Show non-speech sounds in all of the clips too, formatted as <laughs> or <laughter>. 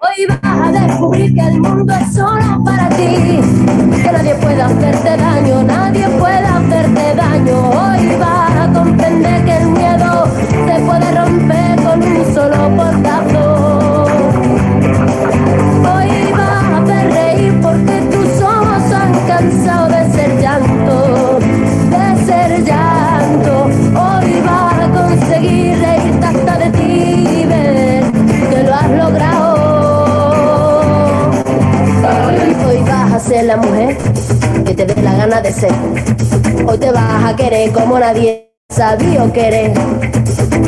Hoy vas a descubrir que el mundo es solo para ti, que nadie puede hacerte daño, nadie puede hacerte daño. Hoy vas a comprender que el miedo se puede romper con un solo portazo. A ser la mujer que te dé la gana de ser. Hoy te vas a querer como nadie sabía querer.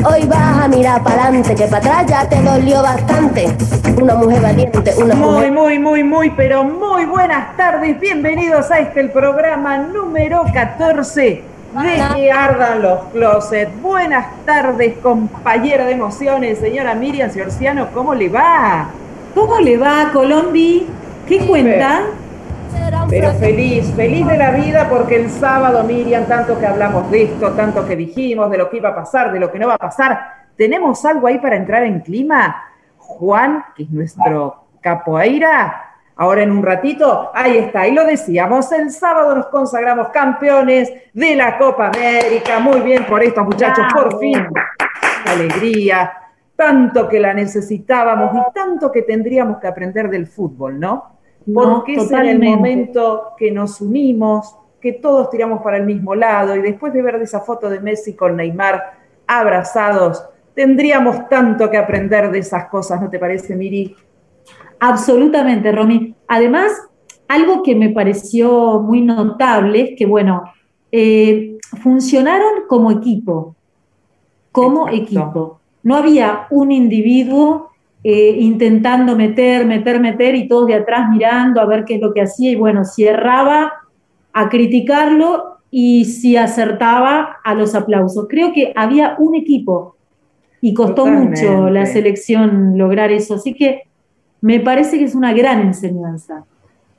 Hoy vas a mirar para adelante, que para atrás ya te dolió bastante. Una mujer valiente, una Muy, mujer. muy, muy, muy, pero muy buenas tardes. Bienvenidos a este el programa número 14 de Que Ardan los Closets. Buenas tardes, compañera de emociones, señora Miriam Ciorciano, ¿cómo le va? ¿Cómo le va, Colombi? ¿Qué cuenta? Pero feliz, feliz de la vida porque el sábado, Miriam, tanto que hablamos de esto, tanto que dijimos de lo que iba a pasar, de lo que no va a pasar, ¿tenemos algo ahí para entrar en clima? Juan, que es nuestro capoeira, ahora en un ratito, ahí está, y lo decíamos, el sábado nos consagramos campeones de la Copa América, muy bien por estos muchachos, por fin, alegría, tanto que la necesitábamos y tanto que tendríamos que aprender del fútbol, ¿no? Porque No, es en el momento que nos unimos, que todos tiramos para el mismo lado y después de ver esa foto de Messi con Neymar abrazados, tendríamos tanto que aprender de esas cosas, ¿no te parece, Miri? Absolutamente, Romy. Además, algo que me pareció muy notable es que, bueno, eh, funcionaron como equipo, como Exacto. equipo. No había un individuo eh, intentando meter, meter, meter y todos de atrás mirando a ver qué es lo que hacía y bueno, si erraba, a criticarlo y si acertaba, a los aplausos. Creo que había un equipo y costó mucho la selección lograr eso. Así que me parece que es una gran enseñanza.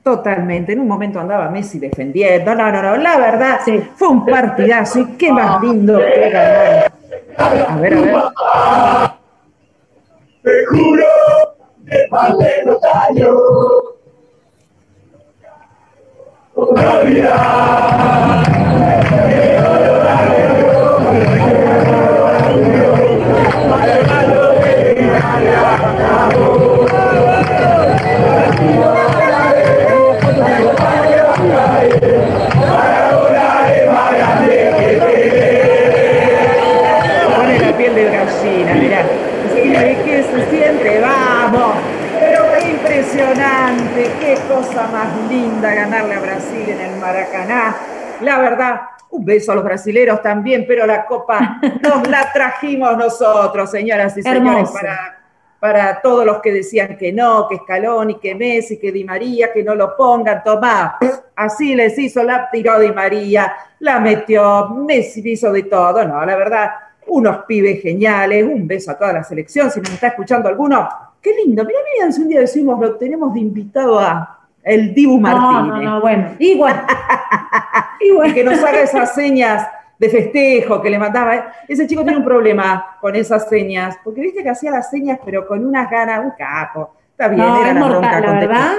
Totalmente, en un momento andaba Messi defendiendo, no, no, no, la verdad, Sí. fue un partidazo y qué más lindo que ganar. A ver, a ver. Te juro que vale los daños. Cosa más linda ganarle a Brasil en el Maracaná. La verdad, un beso a los brasileros también, pero la copa <laughs> nos la trajimos nosotros, señoras y señores, para, para todos los que decían que no, que Scaloni, que Messi, que Di María, que no lo pongan, tomá. Así les hizo, la tiró Di María, la metió, Messi hizo de todo. No, la verdad, unos pibes geniales, un beso a toda la selección, si nos está escuchando alguno, qué lindo. Mira, miren, si un día decimos, lo tenemos de invitado a el Dibu No, Martínez. no, no, bueno, igual. <laughs> Y igual. que nos haga esas señas de festejo que le mandaba. Ese chico tiene un problema con esas señas, porque viste que hacía las señas, pero con unas ganas, un capo. Está bien, No, era es la bronca mortal, la con verdad.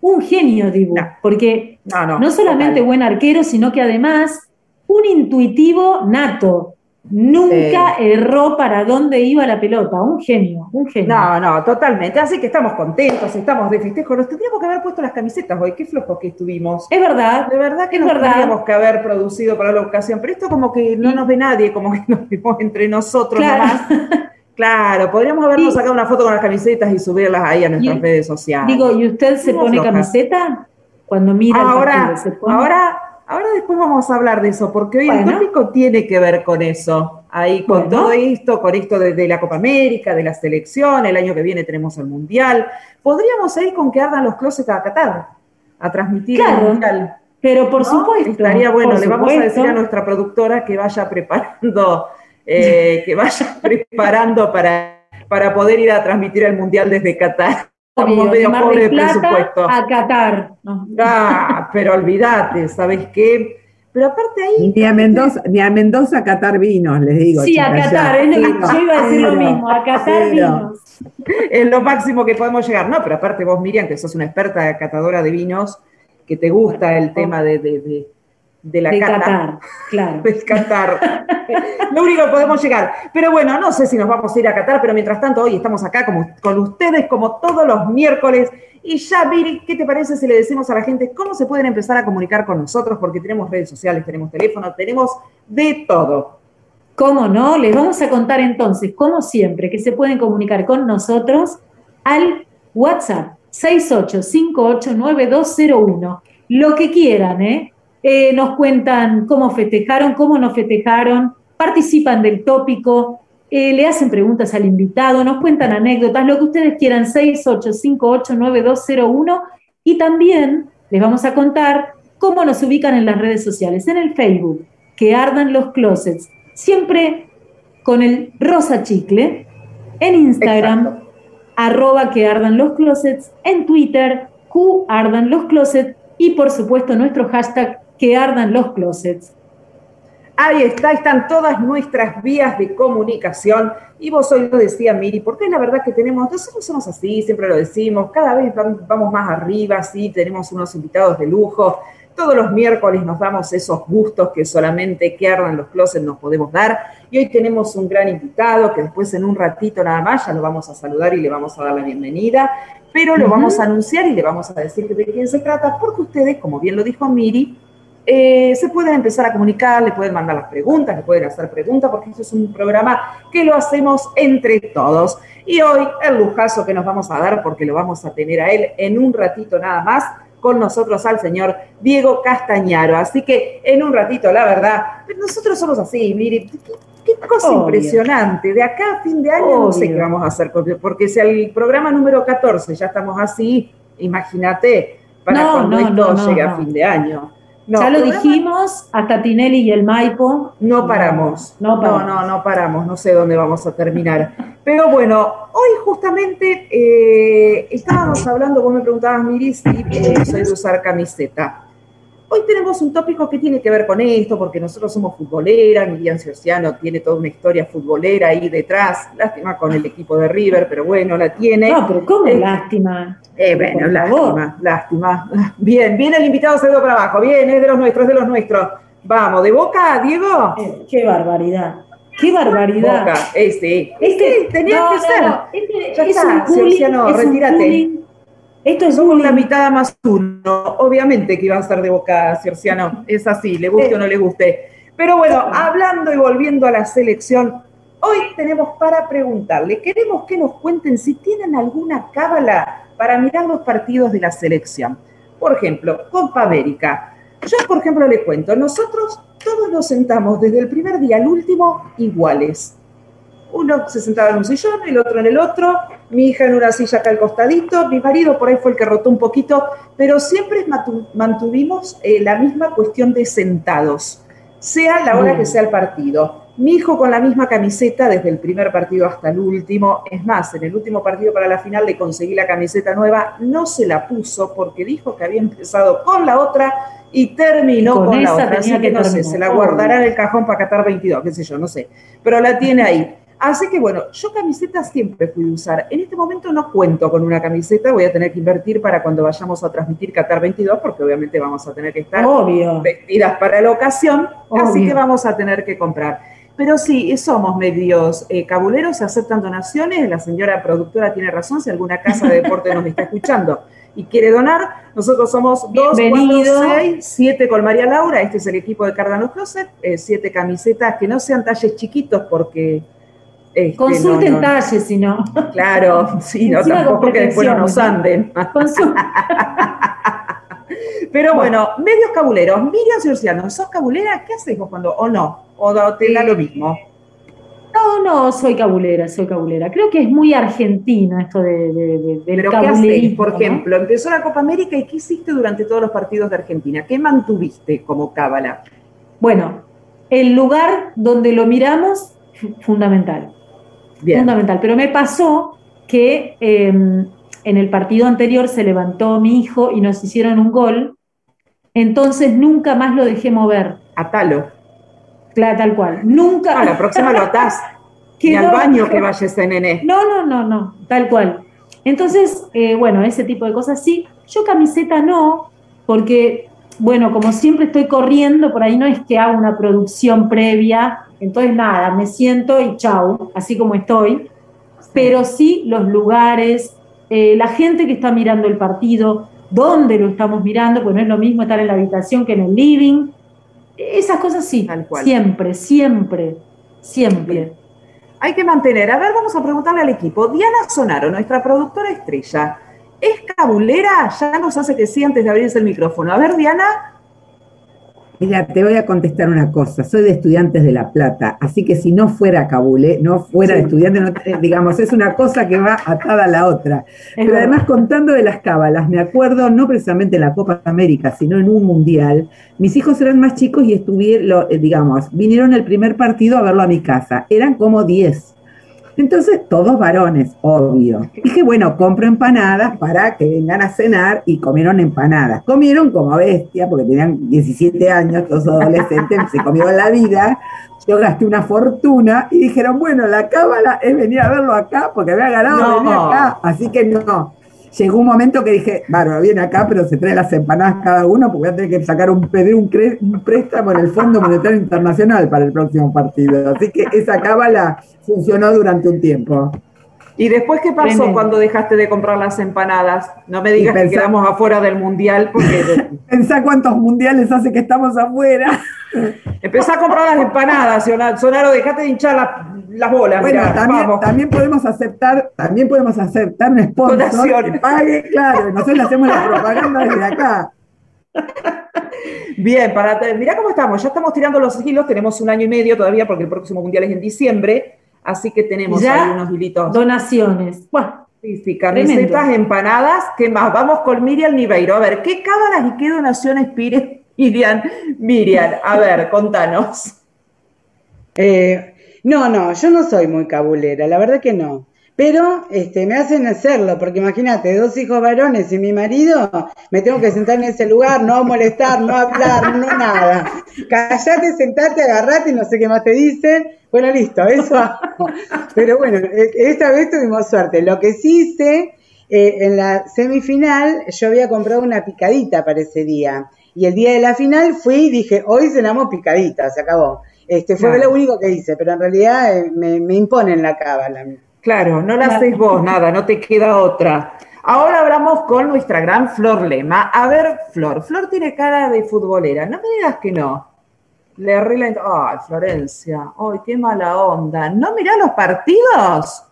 Un genio, Dibu. No. Porque No, no. no solamente total. buen arquero, sino que además un intuitivo nato. Nunca erró para dónde iba la pelota. Un genio, un genio. No, no, totalmente. Así que estamos contentos, estamos de festejo. Nos tendríamos que haber puesto las camisetas hoy. Qué flojos que estuvimos. Es verdad. De verdad que Es nos verdad. tendríamos que haber producido para la ocasión. Pero esto como que no nos ve nadie, como que <laughs> nos vemos entre nosotros Claro. nomás. <laughs> Claro, podríamos habernos sacado una foto con las camisetas y subirlas ahí a nuestras Y- redes sociales. Digo, ¿y usted se pone flojas. camiseta cuando mira el ahora, partido? ¿Se pone? ahora, ahora después vamos a hablar de eso, porque hoy el tópico tiene que ver con eso. Ahí con todo esto, con esto de, la Copa América, de la selección, el año que viene tenemos el Mundial. Podríamos ir con que ardan los closets a Qatar, a transmitir el Mundial. Pero por supuesto. Estaría bueno, le vamos a decir a nuestra productora que vaya preparando, eh, <laughs> que vaya preparando para, para poder ir a transmitir el Mundial desde Qatar. Como medio pobre de presupuesto. A Qatar. Ah, pero olvídate, ¿sabes qué? Pero aparte ahí. Ni a Mendoza, ni a Mendoza catar vinos, les digo. Sí, a Qatar, es lo que yo iba a decir lo mismo, a catar vinos. Es lo máximo que podemos llegar. No, pero aparte vos, Miriam, que sos una experta catadora de vinos, que te gusta el tema de, de, de, la de cata. Qatar, claro. <laughs> De Qatar. <laughs> lo único que podemos llegar. Pero bueno, no sé si nos vamos a ir a Qatar, pero mientras tanto, hoy estamos acá como, con ustedes como todos los miércoles y ya, Viri, ¿qué te parece si le decimos a la gente cómo se pueden empezar a comunicar con nosotros? Porque tenemos redes sociales, tenemos teléfono, tenemos de todo. ¿Cómo no? Les vamos a contar entonces, como siempre, que se pueden comunicar con nosotros al WhatsApp 68589201. Lo que quieran, ¿eh? ¿Eh? Nos cuentan cómo festejaron, cómo nos festejaron, participan del tópico, eh, le hacen preguntas al invitado, nos cuentan anécdotas, lo que ustedes quieran, 68589201 y también les vamos a contar cómo nos ubican en las redes sociales, en el Facebook, que ardan los closets, siempre con el rosa chicle, en Instagram, arroba que ardan los closets, en Twitter, Q ardan los closets y por supuesto nuestro hashtag que ardan los closets. Ahí está, están todas nuestras vías de comunicación. Y vos hoy lo decía, Miri, porque es la verdad que tenemos, nosotros somos así, siempre lo decimos, cada vez vamos más arriba, sí, tenemos unos invitados de lujo. Todos los miércoles nos damos esos gustos que solamente que ardan los closets nos podemos dar. Y hoy tenemos un gran invitado que después en un ratito nada más ya lo vamos a saludar y le vamos a dar la bienvenida. Pero lo vamos a anunciar y le vamos a decir de quién se trata, porque ustedes, como bien lo dijo Miri, eh, se pueden empezar a comunicar, le pueden mandar las preguntas, le pueden hacer preguntas, porque esto es un programa que lo hacemos entre todos. Y hoy el lujazo que nos vamos a dar, porque lo vamos a tener a él en un ratito nada más, con nosotros al señor Diego Castañaro. Así que en un ratito, la verdad, nosotros somos así, mire, qué, cosa impresionante. De acá a fin de año no sé qué vamos a hacer, porque si el programa número 14 ya estamos así, imagínate para cuando esto llegue a fin de año. No, ya lo dijimos a Catinelli y el Maipo. No paramos. No, no, no, paramos. No sé dónde vamos a terminar. Pero bueno, hoy justamente eh, estábamos hablando, vos me preguntabas, Miris, si eh, soy de usar camiseta. Hoy tenemos un tópico que tiene que ver con esto, porque nosotros somos futboleras, Miriam Ciociano tiene toda una historia futbolera ahí detrás, lástima con el equipo de River, pero bueno, la tiene. No, pero ¿cómo eh, lástima? Eh, bueno, lástima, lástima. <laughs> Bien, viene el invitado, se para abajo, bien, es de los nuestros, es de los nuestros. Vamos, ¿de boca, Diego? Eh, qué barbaridad. ¡Qué barbaridad! Boca, este. Este, tenía que ser. Este ya está, Ciociano, retírate. Esto es Somos la mitad más uno. Obviamente que iba a ser de boca Circiano. Es así, le guste o no le guste. Pero bueno, hablando y volviendo a la selección, hoy tenemos para preguntarle, queremos que nos cuenten si tienen alguna cábala para mirar los partidos de la selección. Por ejemplo, Copa América. Yo, por ejemplo, le cuento, nosotros todos nos sentamos desde el primer día al último iguales uno se sentaba en un sillón, el otro en el otro, mi hija en una silla acá al costadito, mi marido por ahí fue el que rotó un poquito, pero siempre mantuvimos eh, la misma cuestión de sentados, sea la hora que sea el partido. Mi hijo con la misma camiseta desde el primer partido hasta el último. Es más, en el último partido para la final le conseguí la camiseta nueva, no se la puso porque dijo que había empezado con la otra y terminó con, la otra. Así que no sé, se la guardará en el cajón para Qatar 22, qué sé yo, no sé. Pero la tiene ahí. Así que bueno, yo camisetas siempre fui a usar. En este momento no cuento con una camiseta, voy a tener que invertir para cuando vayamos a transmitir Qatar 22, porque obviamente vamos a tener que estar vestidas para la ocasión, así que vamos a tener que comprar. Pero sí, somos medios eh, cabuleros, se aceptan donaciones, la señora productora tiene razón, si alguna casa de deporte nos está escuchando y quiere donar, nosotros somos dos, cuatro, seis, siete con María Laura, este es el equipo de Cardano Closet, eh, siete camisetas que no sean talles chiquitos porque este, Consulten talles, si no. Claro, <laughs> sí, no, tampoco que después no nos anden. <laughs> Pero bueno, medios cabuleros. Miriam Ciurciano, ¿sos cabulera? ¿Qué haces vos cuando, o no? ¿O te da lo mismo? No, no, soy cabulera, soy cabulera. Creo que es muy argentino esto de, de, de- del Pero ¿qué haces? cabulerismo, Por ¿no? ejemplo, empezó la Copa América y ¿qué hiciste durante todos los partidos de Argentina? ¿Qué mantuviste como cábala? Bueno, el lugar donde lo miramos, fu- fundamental. Bien. Fundamental. Pero me pasó que eh, en el partido anterior se levantó mi hijo y nos hicieron un gol. Entonces nunca más lo dejé mover. Atalo. Claro, tal cual. Nunca. Ah, la próxima lo atás. <laughs> Ni al baño que vaya ese nené. No, no, no, no, tal cual. Entonces, eh, bueno, ese tipo de cosas sí. Yo camiseta no, porque, bueno, como siempre estoy corriendo, por ahí no es que haga una producción previa, entonces nada, me siento y chau, así como estoy. Pero sí los lugares, eh, la gente que está mirando el partido, dónde lo estamos mirando, pues no es lo mismo estar en la habitación que en el living. Esas cosas sí, Tal cual. siempre, siempre, siempre. Bien. Hay que mantener. A ver, vamos a preguntarle al equipo. Diana Sonaro, nuestra productora estrella, ¿es cabulera? Ya nos hace que sí antes de abrirse el micrófono. A ver, Diana. Mira, te voy a contestar una cosa. Soy de Estudiantes de La Plata, así que si no fuera cabulé, no fuera de estudiante, no digamos, es una cosa que va atada a la otra. Es Pero verdad. además, contando de las cábalas, me acuerdo no precisamente en la Copa América, sino en un mundial. Mis hijos eran más chicos y estuvieron, eh, digamos, vinieron el primer partido a verlo a mi casa. Eran como 10. Entonces, todos varones, obvio. <laughs> Dije, bueno, compro empanadas para que vengan a cenar y comieron empanadas. Comieron como bestia, porque tenían 17 años, todos adolescentes, se comieron la vida. Yo gasté una fortuna y dijeron, bueno, la cábala es venir a verlo acá porque había ganado No. venir acá. Así que no. Llegó un momento que dije, bárbaro, viene acá, pero se trae las empanadas cada uno porque voy a tener que sacar un, pedir un, cre- un préstamo en el Fondo Monetario Internacional para el próximo partido. Así que esa cábala funcionó durante un tiempo. ¿Y después qué pasó Tremendo. cuando dejaste de comprar las empanadas? No me digas que quedamos afuera del mundial porque <laughs> Pensá cuántos mundiales hace que estamos afuera. empecé a comprar las empanadas, Sonaro, dejate de hinchar las, las bolas. Bueno, mirá, también, vamos. también podemos aceptar, también podemos aceptar un sponsor que pague, claro, nosotros le hacemos la propaganda desde acá. Bien, para mirá cómo estamos. Ya estamos tirando los hilos, tenemos un año y medio todavía porque el próximo mundial es en diciembre, así que tenemos Ya ahí unos hilitos. Donaciones. Bueno, Sí, sí, camisetas, Tremendo. empanadas. ¿Qué más? Vamos con Miriam Niveiro. A ver, ¿qué cábalas y qué donaciones pide <laughs> Miriam? Miriam, a ver, contanos. <laughs> Eh, no, no, yo no soy muy cabulera, la verdad que no. Pero este, me hacen hacerlo, porque imagínate, dos hijos varones y mi marido, me tengo que sentar en ese lugar, no molestar, no hablar, no nada. Callate, sentate, agarrate y no sé qué más te dicen. Bueno, listo, eso hago. Pero bueno, eh, esta vez tuvimos suerte. Lo que sí hice, eh, en la semifinal, yo había comprado una picadita para ese día. Y el día de la final fui y dije, hoy cenamos picadita, se acabó. Este, fue lo único que hice, pero en realidad eh, me, me imponen la cábala. Claro, no la haces vos, nada, no te queda otra. Ahora hablamos con nuestra gran Flor Lema. A ver, Flor, Flor tiene cara de futbolera. No me digas que no. Le arregla. Ay, Florencia, ay, qué mala onda. ¿No mirá los partidos?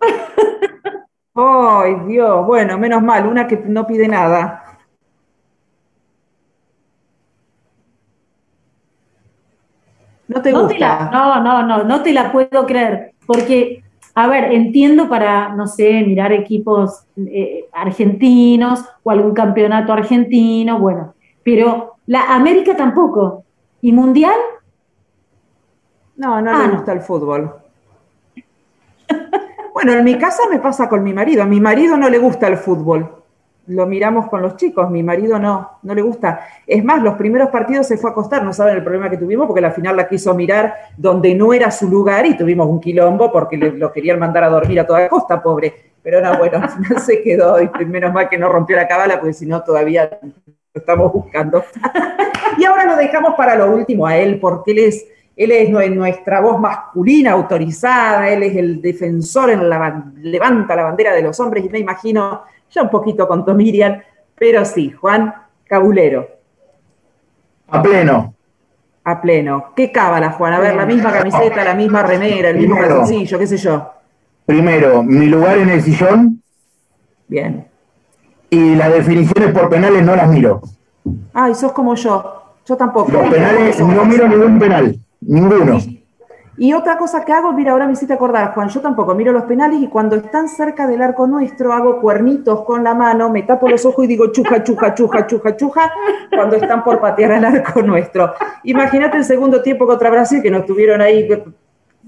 <laughs> Ay, Dios, bueno, menos mal, una que no pide nada. ¿No te no, te la, no, no, no, no te la puedo creer. Porque, a ver, entiendo para, no sé, mirar equipos eh, argentinos o algún campeonato argentino, bueno, pero la América tampoco. ¿Y Mundial? No, no Ah, le no. gusta el fútbol. <laughs> Bueno, en mi casa me pasa con mi marido. A mi marido no le gusta el fútbol. Lo miramos con los chicos, mi marido no, no le gusta. Es más, los primeros partidos se fue a acostar, no saben el problema que tuvimos porque la final la quiso mirar donde no era su lugar y tuvimos un quilombo porque le- lo querían mandar a dormir a toda costa, pobre. Pero no, bueno, se quedó y menos mal que no rompió la cábala porque si no todavía lo estamos buscando. Y ahora lo dejamos para lo último a él, porque él es, él es nue- nuestra voz masculina autorizada, él es el defensor en la levanta la bandera de los hombres, y me imagino, ya un poquito con Miriam, pero sí, Juan Cabulero, A pleno. a pleno. ¿Qué cábala, Juan? A ver, la misma camiseta, la misma remera, el mismo Primero. calzoncillo, qué sé yo. Primero, mi lugar en el sillón Bien. y las definiciones por penales no las miro. Ay, sos como yo. Yo tampoco. Los penales, no miro ningún penal. Ninguno. Y otra cosa que hago, mira, ahora me hiciste acordar, Juan, yo tampoco miro los penales y cuando están cerca del arco nuestro hago cuernitos con la mano, me tapo los ojos y digo chuja, chuja, chuja, chuja, chuja, cuando están por patear al arco nuestro. Imagínate el segundo tiempo contra Brasil, que nos estuvieron ahí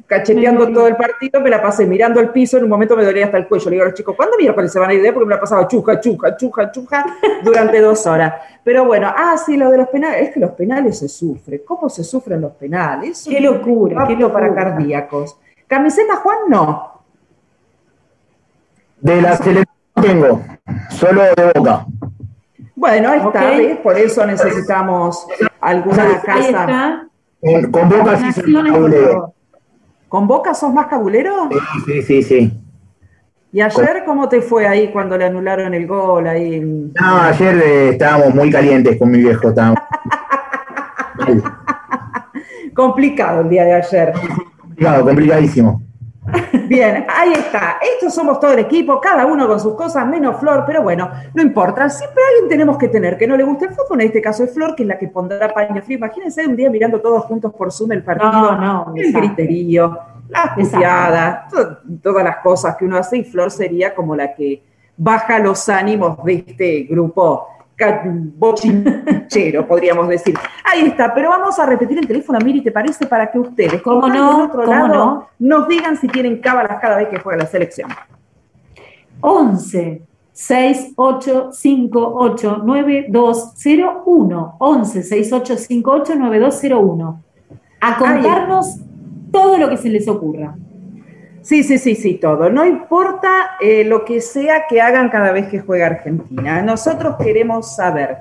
cacheteando todo el partido, me la pasé mirando al piso, en un momento me dolía hasta el cuello. Le digo a los chicos, ¿cuándo miércoles se van a ir de Porque me la pasaba chuja, chuja, chuja, chuja durante dos horas. Pero bueno, ah, sí, lo de los penales, es que los penales se sufren. ¿Cómo se sufren los penales? Qué locura, qué apto para locura. cardíacos. Camiseta, Juan, no. De la selección tengo, solo de boca. Bueno, ahí está, Ok. ¿ves? por eso necesitamos alguna casa. Con, con boca sí soy Naciones, por cabulero. favor. ¿Con Boca sos más cabulero? Sí, sí, sí, sí. ¿Y ayer cómo te fue ahí cuando le anularon el gol? Ahí No, ayer eh, estábamos muy calientes con mi viejo. Estábamos. <laughs> Complicado el día de ayer. complicado, complicadísimo. <laughs> Bien, ahí está. Estos somos todo el equipo, cada uno con sus cosas, menos Flor, pero bueno, no importa. Siempre alguien tenemos que tener que no le guste el fútbol. En este caso es Flor, que es la que pondrá paño frío. Imagínense un día mirando todos juntos por Zoom el partido. No, no, el desastre. griterío, las puteadas, to- todas las cosas que uno hace. Y Flor sería como la que baja los ánimos de este grupo bochinchero, <laughs> podríamos decir. Ahí está, pero vamos a repetir el teléfono, Miri, ¿te parece? Para que ustedes, ¿Cómo que están no? otro ¿Cómo lado, no? nos digan si tienen cábalas cada vez que juega la selección. 11 6858 9201 11 6858 9201 a contarnos todo lo que se les ocurra. Sí, sí, sí, sí, todo. No importa eh, lo que sea que hagan cada vez que juega Argentina. Nosotros queremos saber.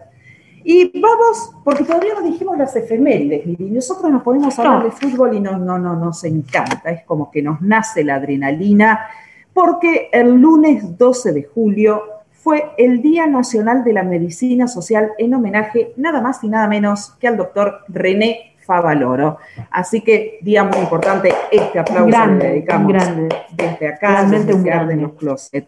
Y vamos, porque todavía no dijimos las efemérides, Miri. Nosotros nos podemos hablar de fútbol y no, no, no, nos encanta. Es como que nos nace la adrenalina, porque el lunes 12 de julio fue el Día Nacional de la Medicina Social en homenaje nada más y nada menos que al doctor René Favaloro. Así que, día muy importante, este aplauso grande, le dedicamos grande. desde acá, Realmente desde un grande. los closets.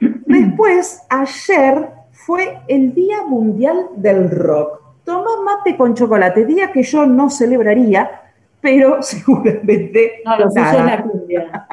Después, ayer fue el Día Mundial del Rock. Toma mate con chocolate, día que yo no celebraría, pero <laughs> seguramente No, lo suyo nada. es la cumbia.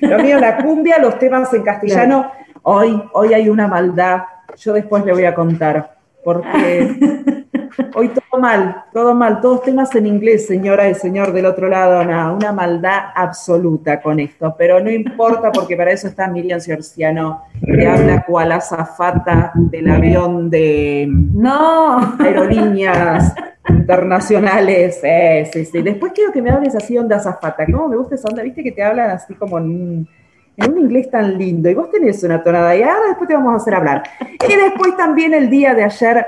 <laughs> Lo mío la cumbia, los temas en castellano. Hoy, hoy hay una maldad. Yo después le voy a contar. Porque <laughs> hoy todo mal, todo mal. Todos temas en inglés, señora y señor del otro lado. No, una maldad absoluta con esto. Pero no importa porque para eso está Miriam Ciorciano, que habla cual azafata del avión de No, aerolíneas internacionales. Eh, sí, sí. Después quiero que me hables así onda azafata. ¿Cómo me gusta esa onda? Viste que te hablan así como en un, en un inglés tan lindo. Y vos tenés una tonada. Y ahora después te vamos a hacer hablar. Y después también el día de ayer,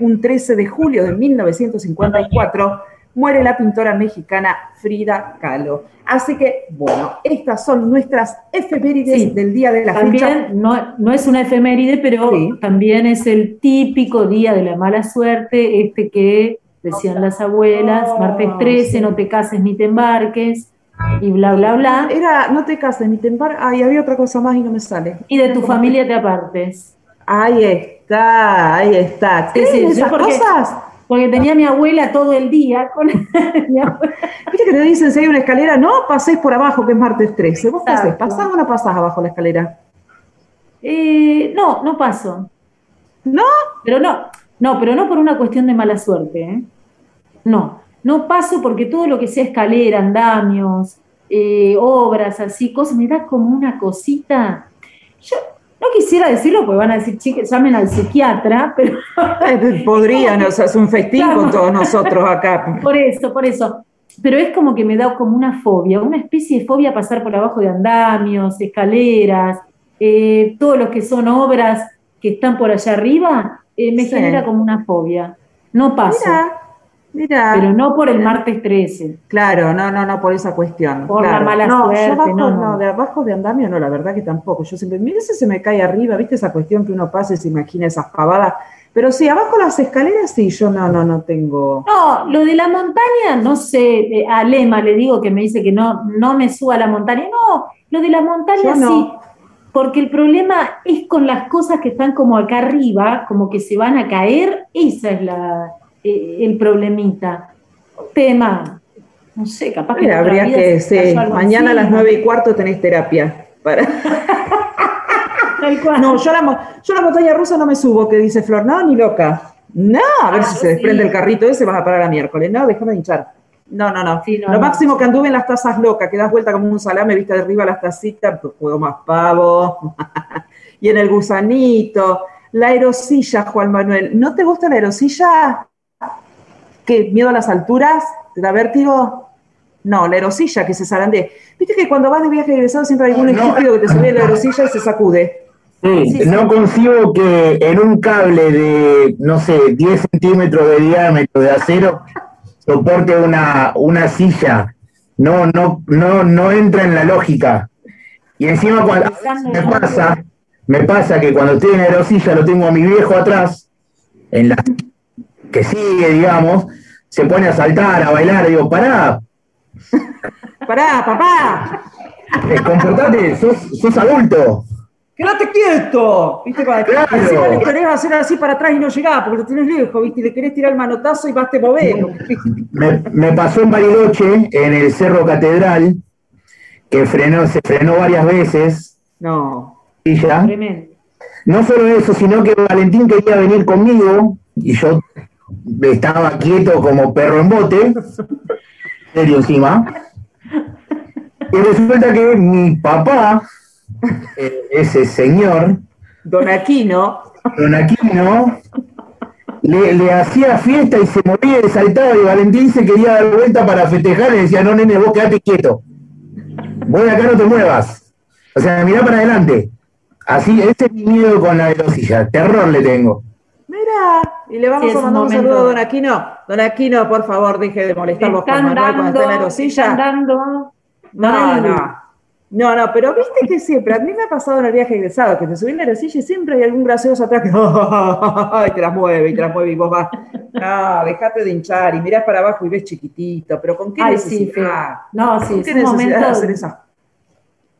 un 13 de julio de 1954, muere la pintora mexicana Frida Kahlo. Así que, bueno, estas son nuestras efemérides Sí. del día de la fecha. también no, no es una efeméride, pero Sí. también es el típico día de la mala suerte, este que decían las abuelas, Oh, martes 13, sí. no te cases ni te embarques, y bla, bla, bla. Era, no te cases ni te embar... Ay, había otra cosa más y no me sale. Y de tu familia te apartes. Ahí está, ahí está. Sí, ¿Creen sí, esas porque- cosas? Porque tenía mi abuela todo el día con <laughs> mi abuela. Viste que te dicen si hay una escalera, no pases por abajo, que es martes 13. ¿Vos qué haces? ¿Pasás o no pasás abajo la escalera? Eh, no, no paso. ¿No? Pero no, no, pero no por una cuestión de mala suerte, ¿eh? No, no paso porque todo lo que sea escalera, andamios, eh, obras, así, cosas, me da como una cosita. Yo no quisiera decirlo porque van a decir, chicas, llamen al psiquiatra, <laughs> pero <laughs> Podrían, o sea, es un festín Claro. con todos nosotros acá. <laughs> por eso, por eso. Pero es como que me da como una fobia, una especie de fobia a pasar por abajo de andamios, escaleras, eh, todo lo que son obras que están por allá arriba, eh, me Sí. genera como una fobia. No paso. Mira, mira. Pero no por el martes 13. Claro, no, no, no, por esa cuestión. Por la mala no, suerte, Yo no, no, no. de abajo de andamio no, la verdad que tampoco. Yo siempre, mira si se me cae arriba, ¿viste esa cuestión que uno pasa y se imagina esas pavadas? Pero sí, abajo las escaleras sí, yo no, no, no tengo. No, lo de la montaña, no sé, eh, a Lema le digo que me dice que no, no me suba a la montaña. No, lo de la montaña no. sí, porque el problema es con las cosas que están como acá arriba, como que se van a caer, esa es la, eh, el problemita. Tema, No sé, capaz que habría que, sí, mañana a las nueve y cuarto tenés terapia. Para... <laughs> Tal cual. No, yo a, la, yo la montaña rusa no me subo, que dice Flor, no, ni loca. No, a ver Ah, si se desprende sí. el carrito ese, vas a parar a miércoles. No, déjame de hinchar. No, no, no. Sí, no, Lo no. máximo que anduve en las tazas locas, que das vuelta como un salame, viste de arriba las tacitas, pues juego más pavo. <laughs> y en el gusanito. La aerosilla, Juan Manuel. ¿No te gusta la aerosilla? ¿Qué? ¿Miedo a las alturas? ¿Te da vértigo? No, la aerosilla que se zarandee. Viste que cuando vas de viaje egresado siempre hay algún No. estúpido que te sube la aerosilla y se sacude. Sí, Sí, no concibo que en un cable de, no sé, 10 centímetros de diámetro de acero soporte una, una silla. No, no, no, no entra en la lógica. Y encima cuando me pasa, me pasa que cuando estoy en la aerosilla lo tengo a mi viejo atrás, en la que sigue, digamos, se pone a saltar, a bailar, digo, pará, <laughs> Pará, papá, eh, comportate, sos, sos adulto. quédate quieto. ¿Viste? Para- Claro. Encima le querés hacer así para atrás y no llegás porque lo tenés lejos, ¿viste? Y le querés tirar el manotazo y vas te movés. <laughs> Me, me pasó en Bariloche, en el Cerro Catedral, que frenó, se frenó varias veces, No. y ya. Tremendo. No solo eso, sino que Valentín quería venir conmigo, y yo estaba quieto como perro en bote, serio encima. Y resulta que mi papá, eh, ese señor, Don Aquino. Don Aquino, le, le hacía fiesta y se movía y saltaba y Valentín se quería dar vuelta para festejar y le decía, no nene, vos quedate quieto. Vos de acá no te muevas. O sea, mirá para adelante. Así, ese es mi miedo con la velocilla. Terror le tengo. Mira, y le vamos Sí, a mandar un saludo a Don Aquino. Don Aquino, por favor, deje de molestarlo a Juan Están Manuel cuando dando, está en la están aerosilla. dando. No, no. No, no, pero viste que siempre, a mí me ha pasado en el viaje egresado, que te subí en la aerosilla y siempre hay algún gracioso atrás que <laughs> y te las mueve, y te las mueve y vos vas. No, dejate de hinchar y mirás para abajo y ves chiquitito, pero ¿con qué Ay, sí, necesidad? No, sí, ¿Con es qué necesidad de hacer esas?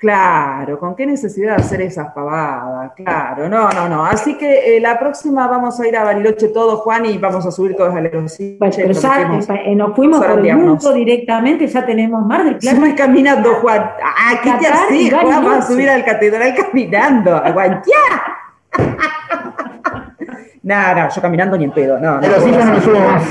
Claro, ¿con qué necesidad hacer esas pavadas? Claro, no, no, no. Así que eh, la próxima vamos a ir a Bariloche todos, Juan, y vamos a subir todos a la aerosilla. Bueno, pero ya prometemos. eh, nos fuimos por el mundo directamente, ya tenemos Mar del Plata. Sube caminando, Juan. Ah, ¿qué te Juan? Vas a subir al catedral caminando. ¡Aguantá! <laughs> No, no, yo caminando ni en pedo. No, no. No me subo más.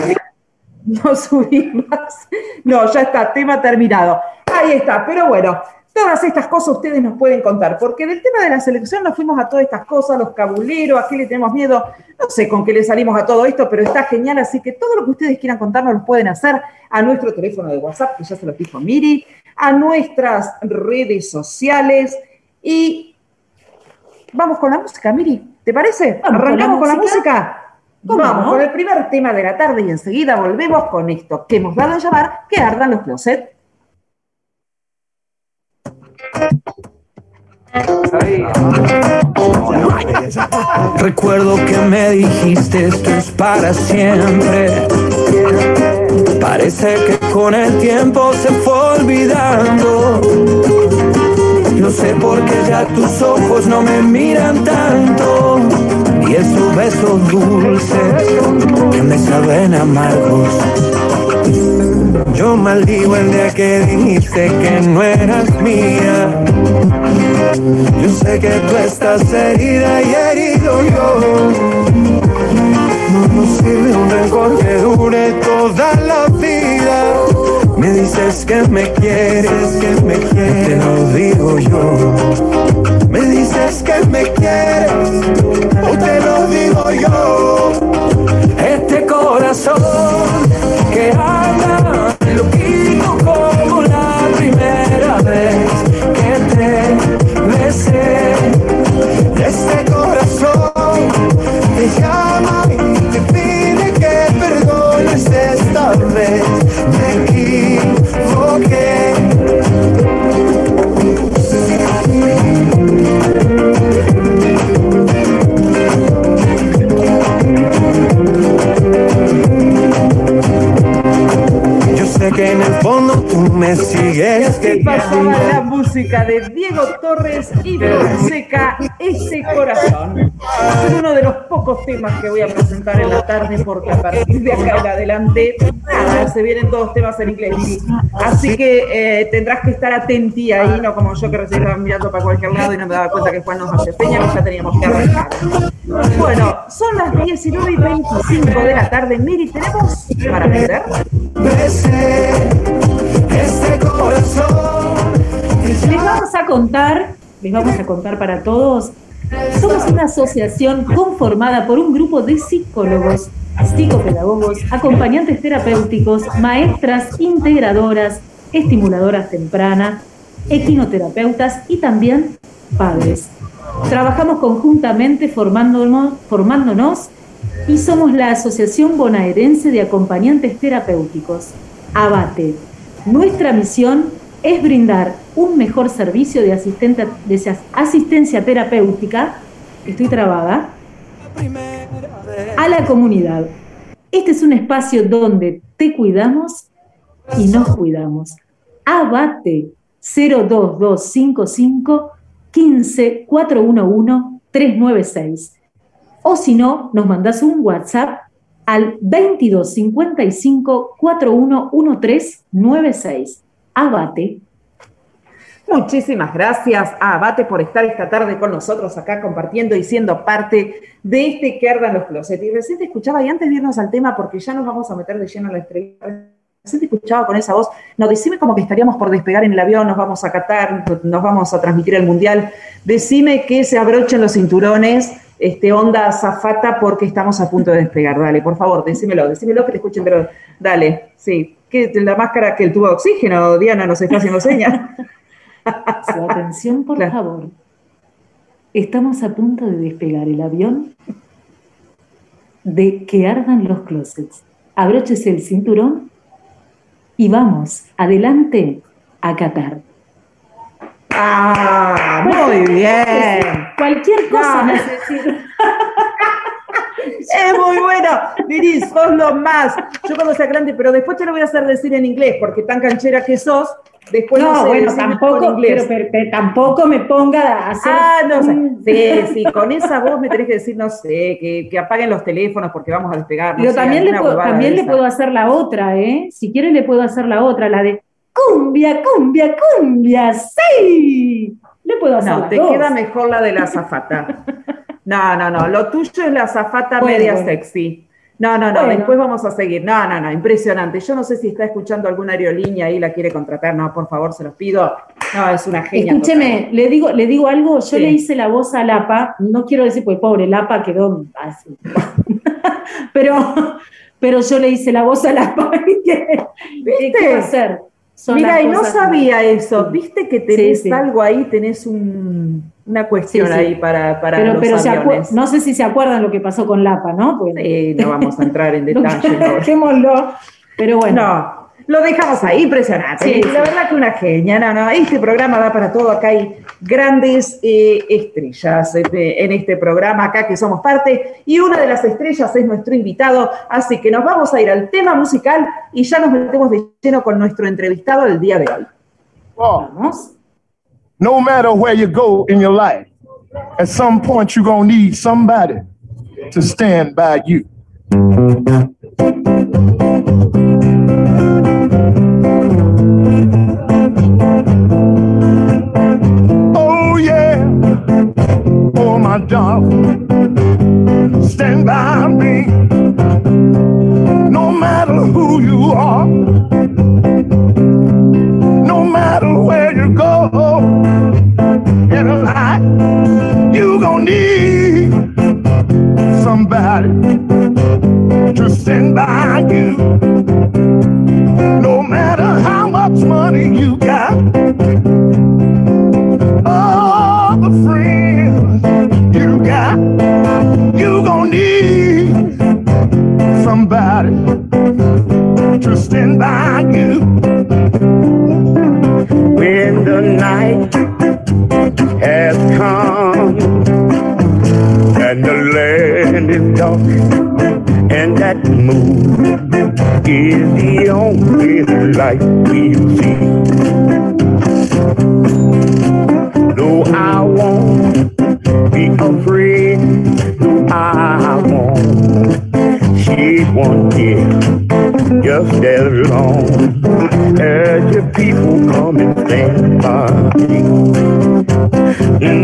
<laughs> No subí más. No, ya está, tema terminado. Ahí está, pero bueno, todas estas cosas ustedes nos pueden contar, porque del tema de la selección nos fuimos a todas estas cosas, los cabuleros, a qué le tenemos miedo, no sé con qué le salimos a todo esto, pero está genial, así que todo lo que ustedes quieran contarnos lo pueden hacer a nuestro teléfono de WhatsApp, que ya se lo dijo Miri, a nuestras redes sociales y vamos con la música, Miri, ¿te parece? Vamos con la ¿Arrancamos con la música. ¿Cómo Vamos con el primer tema de la tarde y enseguida volvemos con esto que hemos dado a llamar Que ardan los closets. Recuerdo que me dijiste esto es para siempre. Parece que con el tiempo se fue olvidando. No sé por qué ya tus ojos no me miran tanto. Y esos besos dulces que me saben amargos. Yo maldigo el día que dijiste que no eras mía. Yo sé que tú estás herida y herido yo. No nos sirve un rencor que dure toda la vida. Me dices que me quieres, que me quieres, te lo digo yo. Me dices que me quieres, o te lo digo yo. Este corazón que habla primera me sigues Así pasaba la música de Diego Torres y Fonseca, Ese Corazón. Es uno de los pocos temas que voy a presentar en la tarde, porque a partir de acá en adelante, nada, se vienen todos temas en inglés. Así que eh, tendrás que estar atenti ahí, no como yo que recién estaba mirando para cualquier lado y no me daba cuenta que Juan nos hace señas, que ya teníamos que arrancar. Bueno, son las 19 y 25 de la tarde. Miri, ¿tenemos para meter? Les vamos a contar, les vamos a contar para todos. Somos una asociación conformada por un grupo de psicólogos, psicopedagogos, acompañantes terapéuticos, maestras integradoras, estimuladoras tempranas, equinoterapeutas y también padres. Trabajamos conjuntamente formándonos, formándonos y somos la Asociación Bonaerense de Acompañantes Terapéuticos, ABATE. Nuestra misión es brindar un mejor servicio de, asistencia terapéutica, estoy trabada, a la comunidad. Este es un espacio donde te cuidamos y nos cuidamos. Abate 02255 15 411 396. O si no, nos mandas un WhatsApp al 2255 411396. Abate. Muchísimas gracias a Abate por estar esta tarde con nosotros acá compartiendo y siendo parte de este que ardan los closets. Y recién te escuchaba, y antes de irnos al tema, porque ya nos vamos a meter de lleno en la entrevista, recién te escuchaba con esa voz, no, decime como que estaríamos por despegar en el avión, nos vamos a Qatar, nos vamos a transmitir el Mundial, decime que se abrochen los cinturones, este, onda azafata, porque estamos a punto de despegar. Dale, por favor, decímelo, decímelo que te escuchen, pero dale, sí. Que la máscara que el tubo de oxígeno, Diana nos está haciendo señas. Su atención, por favor. Estamos a punto de despegar el avión de que ardan los closets. Abróchese el cinturón y vamos, adelante, a Qatar. Ah, muy bien. Cualquier cosa No. necesito. <laughs> <laughs> Es muy bueno. Miris, sos lo más. Yo cuando sea grande, pero después te lo voy a hacer decir en inglés, porque tan canchera que sos, después no, No, sé bueno, tampoco, en inglés. pero, pero- pero tampoco me ponga a hacer. Ah, no sé. Sí, sí, con esa voz me tenés que decir, no sé, que, que apaguen los teléfonos porque vamos a despegar. no Pero sé, también, le puedo, también le puedo hacer la otra, ¿eh? Si quiere le puedo hacer la otra, la de cumbia, cumbia, cumbia, sí. Le puedo hacer No, te dos. queda mejor la de la azafata. <laughs> No, no, no. Lo tuyo es la azafata Bueno, media bueno. sexy. No, no, no. Bueno. Después vamos a seguir. No, no, no. Impresionante. Yo no sé si está escuchando alguna aerolínea y la quiere contratar. No, por favor, se los pido. No, es una genia. Escúcheme, le digo, le digo algo, yo Sí. le hice la voz a Lapa, no quiero decir, pues pobre, Lapa quedó así. <laughs> pero, pero yo le hice la voz a Lapa. <laughs> ¿Qué, ¿Viste? ¿Qué va a hacer? Mira, y no sabía eso. ¿Viste que tenés Sí, sí. algo ahí? Tenés un- una cuestión Sí, sí. ahí para, para Pero, los pero se no sé si se acuerdan lo que pasó con Lapa, ¿no? Pues, Sí, no vamos a entrar en <laughs> detalle. <laughs> no. dejémoslo. Pero bueno. No, lo dejamos ahí, impresionante. Sí, Y sí. La verdad que una genia, no, no, este programa da para todo, acá hay grandes eh, estrellas este, en este programa, acá que somos parte, y una de las estrellas es nuestro invitado, así que nos vamos a ir al tema musical y ya nos metemos de lleno con nuestro entrevistado el día de hoy. Vamos. No matter where you go in your life, at some point you're going to need somebody to stand by you. Oh, yeah. Oh, my darling. Stand by me. No matter who you are, matter where you go in life, you gonna need somebody to stand by you. No matter how much money you got, all the friends you got, you gonna need somebody to stand by you. When the night has come and the land is dark and that moon is the only light we'll see. No, I won't be afraid. No, I someone here just as long as your people come and stand by me.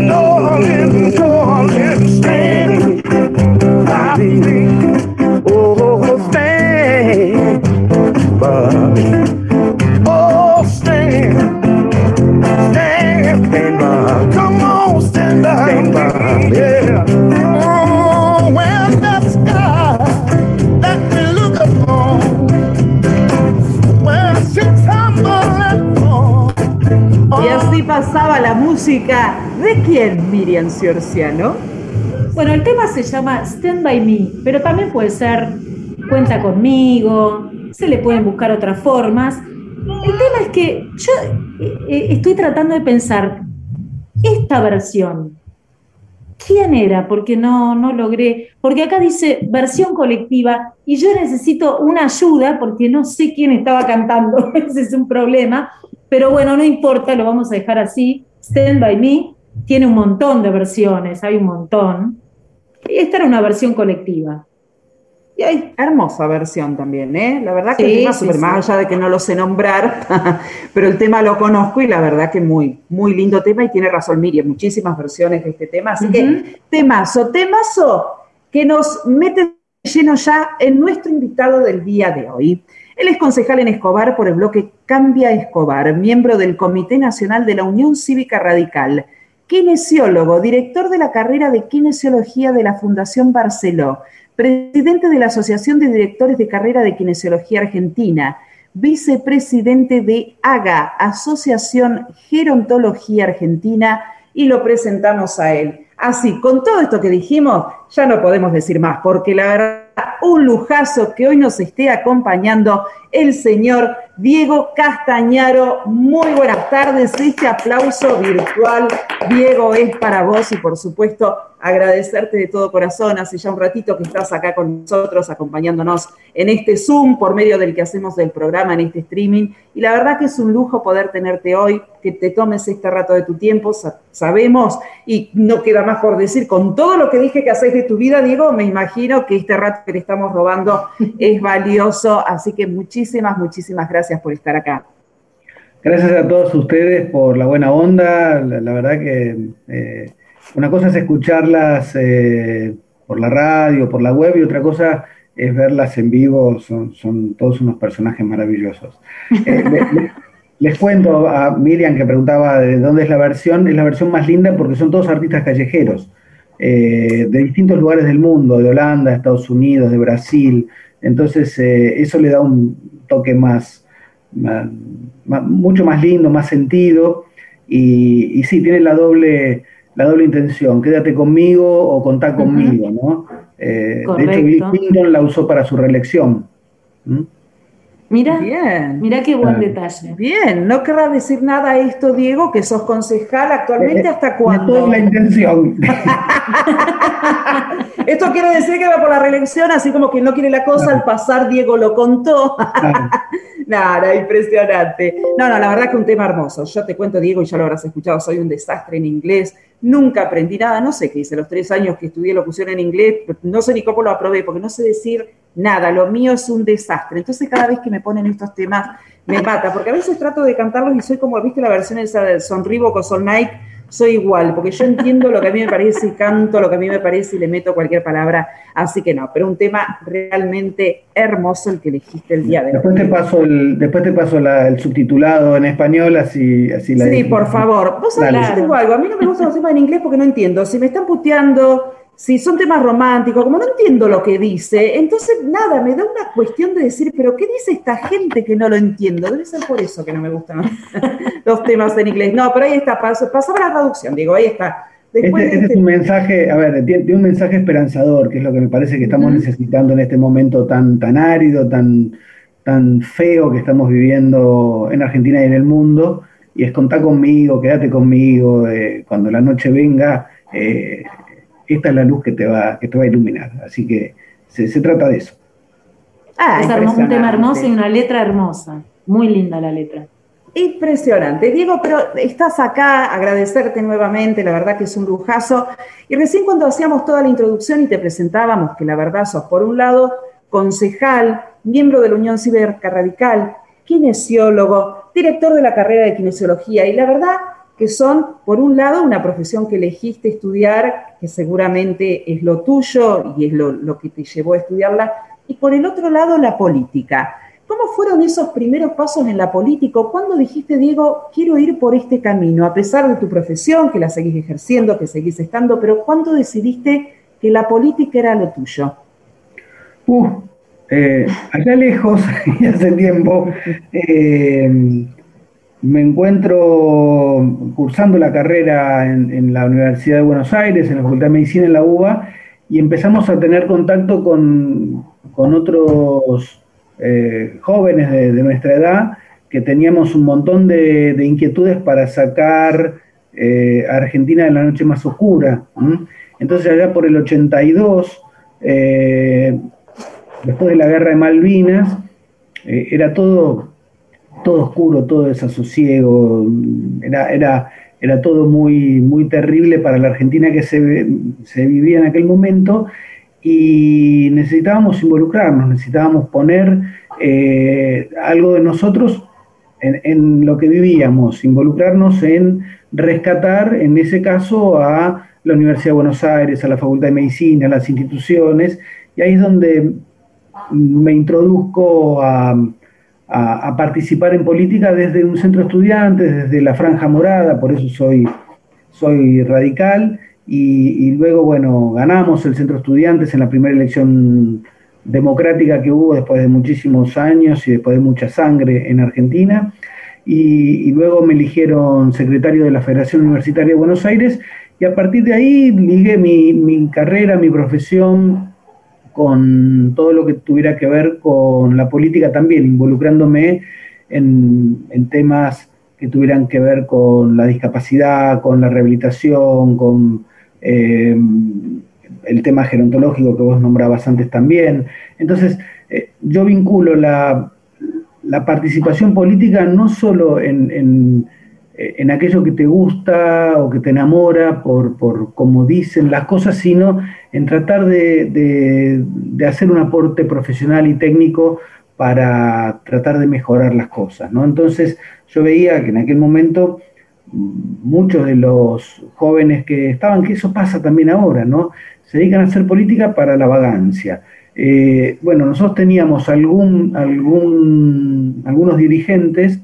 Darling, darling, stand by me. Quién, Miriam Ciorciano? Bueno, el tema se llama Stand By Me, pero también puede ser Cuenta conmigo, se le pueden buscar otras formas. El tema es que yo eh, eh, estoy tratando de pensar, esta versión, ¿quién era? Porque no, no logré, porque acá dice versión colectiva y yo necesito una ayuda porque no sé quién estaba cantando, <laughs> ese es un problema, pero bueno, no importa, lo vamos a dejar así. Stand By Me tiene un montón de versiones, hay un montón. Y esta era una versión colectiva. Y hay hermosa versión también, ¿eh? La verdad que Sí, el tema sí, súper sí. más allá de que no lo sé nombrar, <laughs> pero el tema lo conozco y la verdad que muy, muy lindo tema y tiene razón Miriam, muchísimas versiones de este tema. Así Ujú. que temazo, temazo que nos mete lleno ya en nuestro invitado del día de hoy. Él es concejal en Escobar por el bloque Cambia Escobar, miembro del Comité Nacional de la Unión Cívica Radical, kinesiólogo, director de la carrera de kinesiología de la Fundación Barceló, presidente de la Asociación de Directores de Carrera de Kinesiología Argentina, vicepresidente de AGA, Asociación Gerontología Argentina, y lo presentamos a él. Así, con todo esto que dijimos, ya no podemos decir más, porque la verdad, un lujazo que hoy nos esté acompañando el señor Diego Castañaro. Muy buenas tardes, este aplauso virtual, Diego, es para vos y por supuesto agradecerte de todo corazón. Hace ya un ratito que estás acá con nosotros, acompañándonos en este Zoom por medio del que hacemos del programa, en este streaming. Y la verdad que es un lujo poder tenerte hoy, que te tomes este rato de tu tiempo. Sa- sabemos, y no queda más por decir, con todo lo que dije que haces de tu vida, Diego, me imagino que este rato que le estamos robando <laughs> es valioso. Así que muchísimas, muchísimas gracias por estar acá. Gracias a todos ustedes por la buena onda. La, la verdad que eh, una cosa es escucharlas eh, por la radio, por la web, y otra cosa es verlas en vivo. Son, todos unos personajes maravillosos. Eh, le- le- les cuento a Miriam que preguntaba de dónde es la versión. Es la versión más linda porque son todos artistas callejeros eh, de distintos lugares del mundo, de Holanda, Estados Unidos, de Brasil. Entonces, eso le da un toque más, mucho más lindo, más sentido. Y sí, tiene la doble, la doble intención, quédate conmigo o contá conmigo, ¿no? Eh, de hecho, Bill. Clinton la usó para su reelección. ¿Mm? Mira, Bien. mira qué buen Claro. detalle. Bien, no querrás decir nada a esto, Diego, que sos concejal actualmente, ¿hasta De cuándo? toda la intención. <laughs> Esto quiere decir que va por la reelección, así como quien no quiere la cosa, al pasar Diego lo contó. Claro. <laughs> Nada, impresionante. No, no, la verdad que un tema hermoso. Yo te cuento, Diego, y ya lo habrás escuchado, soy un desastre en inglés. Nunca aprendí nada, no sé qué hice los tres años que estudié locución en inglés, no sé ni cómo lo aprobé, porque no sé decir nada, lo mío es un desastre. Entonces cada vez que me ponen estos temas me mata, porque a veces trato de cantarlos y soy como, viste la versión esa de Son Reebok o Son Nike, soy igual, porque yo entiendo lo que a mí me parece y canto lo que a mí me parece y le meto cualquier palabra, así que no, pero un tema realmente hermoso el que elegiste el día de hoy. Después te paso el, después te paso la- el subtitulado en español, así, así la Sí, por favor. Vos sabés, yo tengo algo. A mí no me gustan los temas en inglés porque no entiendo. Si me están puteando, si son temas románticos, como no entiendo lo que dice, entonces nada, me da una cuestión de decir, pero ¿qué dice esta gente que no lo entiendo? Debe ser por eso que no me gustan <laughs> los temas en inglés. No, pero ahí está, pas- pasaba la traducción, digo, ahí está. Después Este, de este es este- un mensaje, a ver, tiene, tiene un mensaje esperanzador, que es lo que me parece que estamos necesitando en este momento tan, tan árido, tan, tan feo que estamos viviendo en Argentina y en el mundo, y es contar conmigo, quédate conmigo, eh, cuando la noche venga, eh, esta es la luz que te va, que te va a iluminar. Así que se, se trata de eso. Ah, es un tema hermoso y una letra hermosa. Muy linda la letra. Impresionante. Diego, pero estás acá, agradecerte nuevamente, la verdad que es un lujazo. Y recién cuando hacíamos toda la introducción y te presentábamos, que la verdad sos por un lado concejal, miembro de la Unión Cívica Radical, kinesiólogo, director de la carrera de kinesiología y la verdad que son, por un lado, una profesión que elegiste estudiar, que seguramente es lo tuyo y es lo, que te llevó a estudiarla, y por el otro lado, la política. ¿Cómo fueron esos primeros pasos en la política? ¿Cuándo dijiste, Diego, quiero ir por este camino, a pesar de tu profesión, que la seguís ejerciendo, que seguís estando, pero ¿cuándo decidiste que la política era lo tuyo? Uh, allá lejos, <laughs> hace tiempo, eh, me encuentro cursando la carrera en, la Universidad de Buenos Aires, en la Facultad de Medicina en la UBA, y empezamos a tener contacto con, otros eh, jóvenes de, nuestra edad que teníamos un montón de, inquietudes para sacar eh, a Argentina de la noche más oscura. Entonces allá por el 82, eh, después de la guerra de Malvinas, era todo todo oscuro, todo desasosiego, era, era, era todo muy, muy terrible para la Argentina que se, se vivía en aquel momento y necesitábamos involucrarnos, necesitábamos poner eh, algo de nosotros en, en, lo que vivíamos, involucrarnos en rescatar, en ese caso, a la Universidad de Buenos Aires, a la Facultad de Medicina, a las instituciones, y ahí es donde me introduzco a, a, participar en política desde un centro de estudiantes, desde la franja morada, por eso soy, soy radical, y, luego, bueno, ganamos el centro estudiantes en la primera elección democrática que hubo después de muchísimos años y después de mucha sangre en Argentina. Y, luego me eligieron secretario de la Federación Universitaria de Buenos Aires y a partir de ahí ligué mi, mi carrera, mi profesión con todo lo que tuviera que ver con la política también, involucrándome en, temas que tuvieran que ver con la discapacidad, con la rehabilitación, con eh, el tema gerontológico que vos nombrabas antes también. Entonces, eh, yo vinculo la, participación política no solo en en aquello que te gusta o que te enamora por, por como dicen las cosas, sino en tratar de, hacer un aporte profesional y técnico para tratar de mejorar las cosas. ¿no? Entonces yo veía que en aquel momento muchos de los jóvenes que estaban, que eso pasa también ahora, ¿no? Se dedican a hacer política para la vagancia. Eh, bueno, nosotros teníamos algún, algún, algunos dirigentes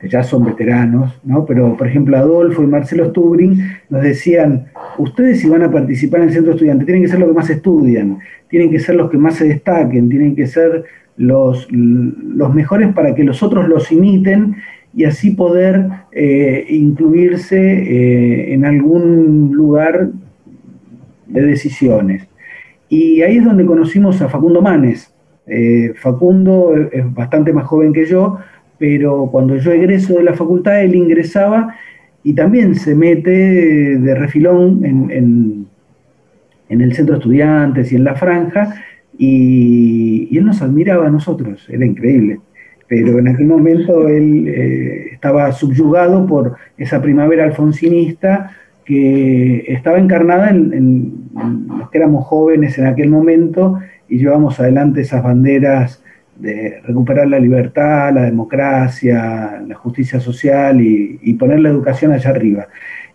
que ya son veteranos, ¿no? pero por ejemplo Adolfo y Marcelo Stubring nos decían, ustedes si van a participar en el centro estudiante, tienen que ser los que más estudian, tienen que ser los que más se destaquen, tienen que ser los, los mejores para que los otros los imiten y así poder eh, incluirse eh, en algún lugar de decisiones. Y ahí es donde conocimos a Facundo Manes. Eh, Facundo es bastante más joven que yo, pero cuando yo egreso de la facultad, él ingresaba y también se mete de refilón en, el centro de estudiantes y en la franja, y, él nos admiraba a nosotros, era increíble. Pero en aquel momento él eh, estaba subyugado por esa primavera alfonsinista que estaba encarnada en, en, los que éramos jóvenes en aquel momento y llevamos adelante esas banderas de recuperar la libertad, la democracia, la justicia social y, poner la educación allá arriba.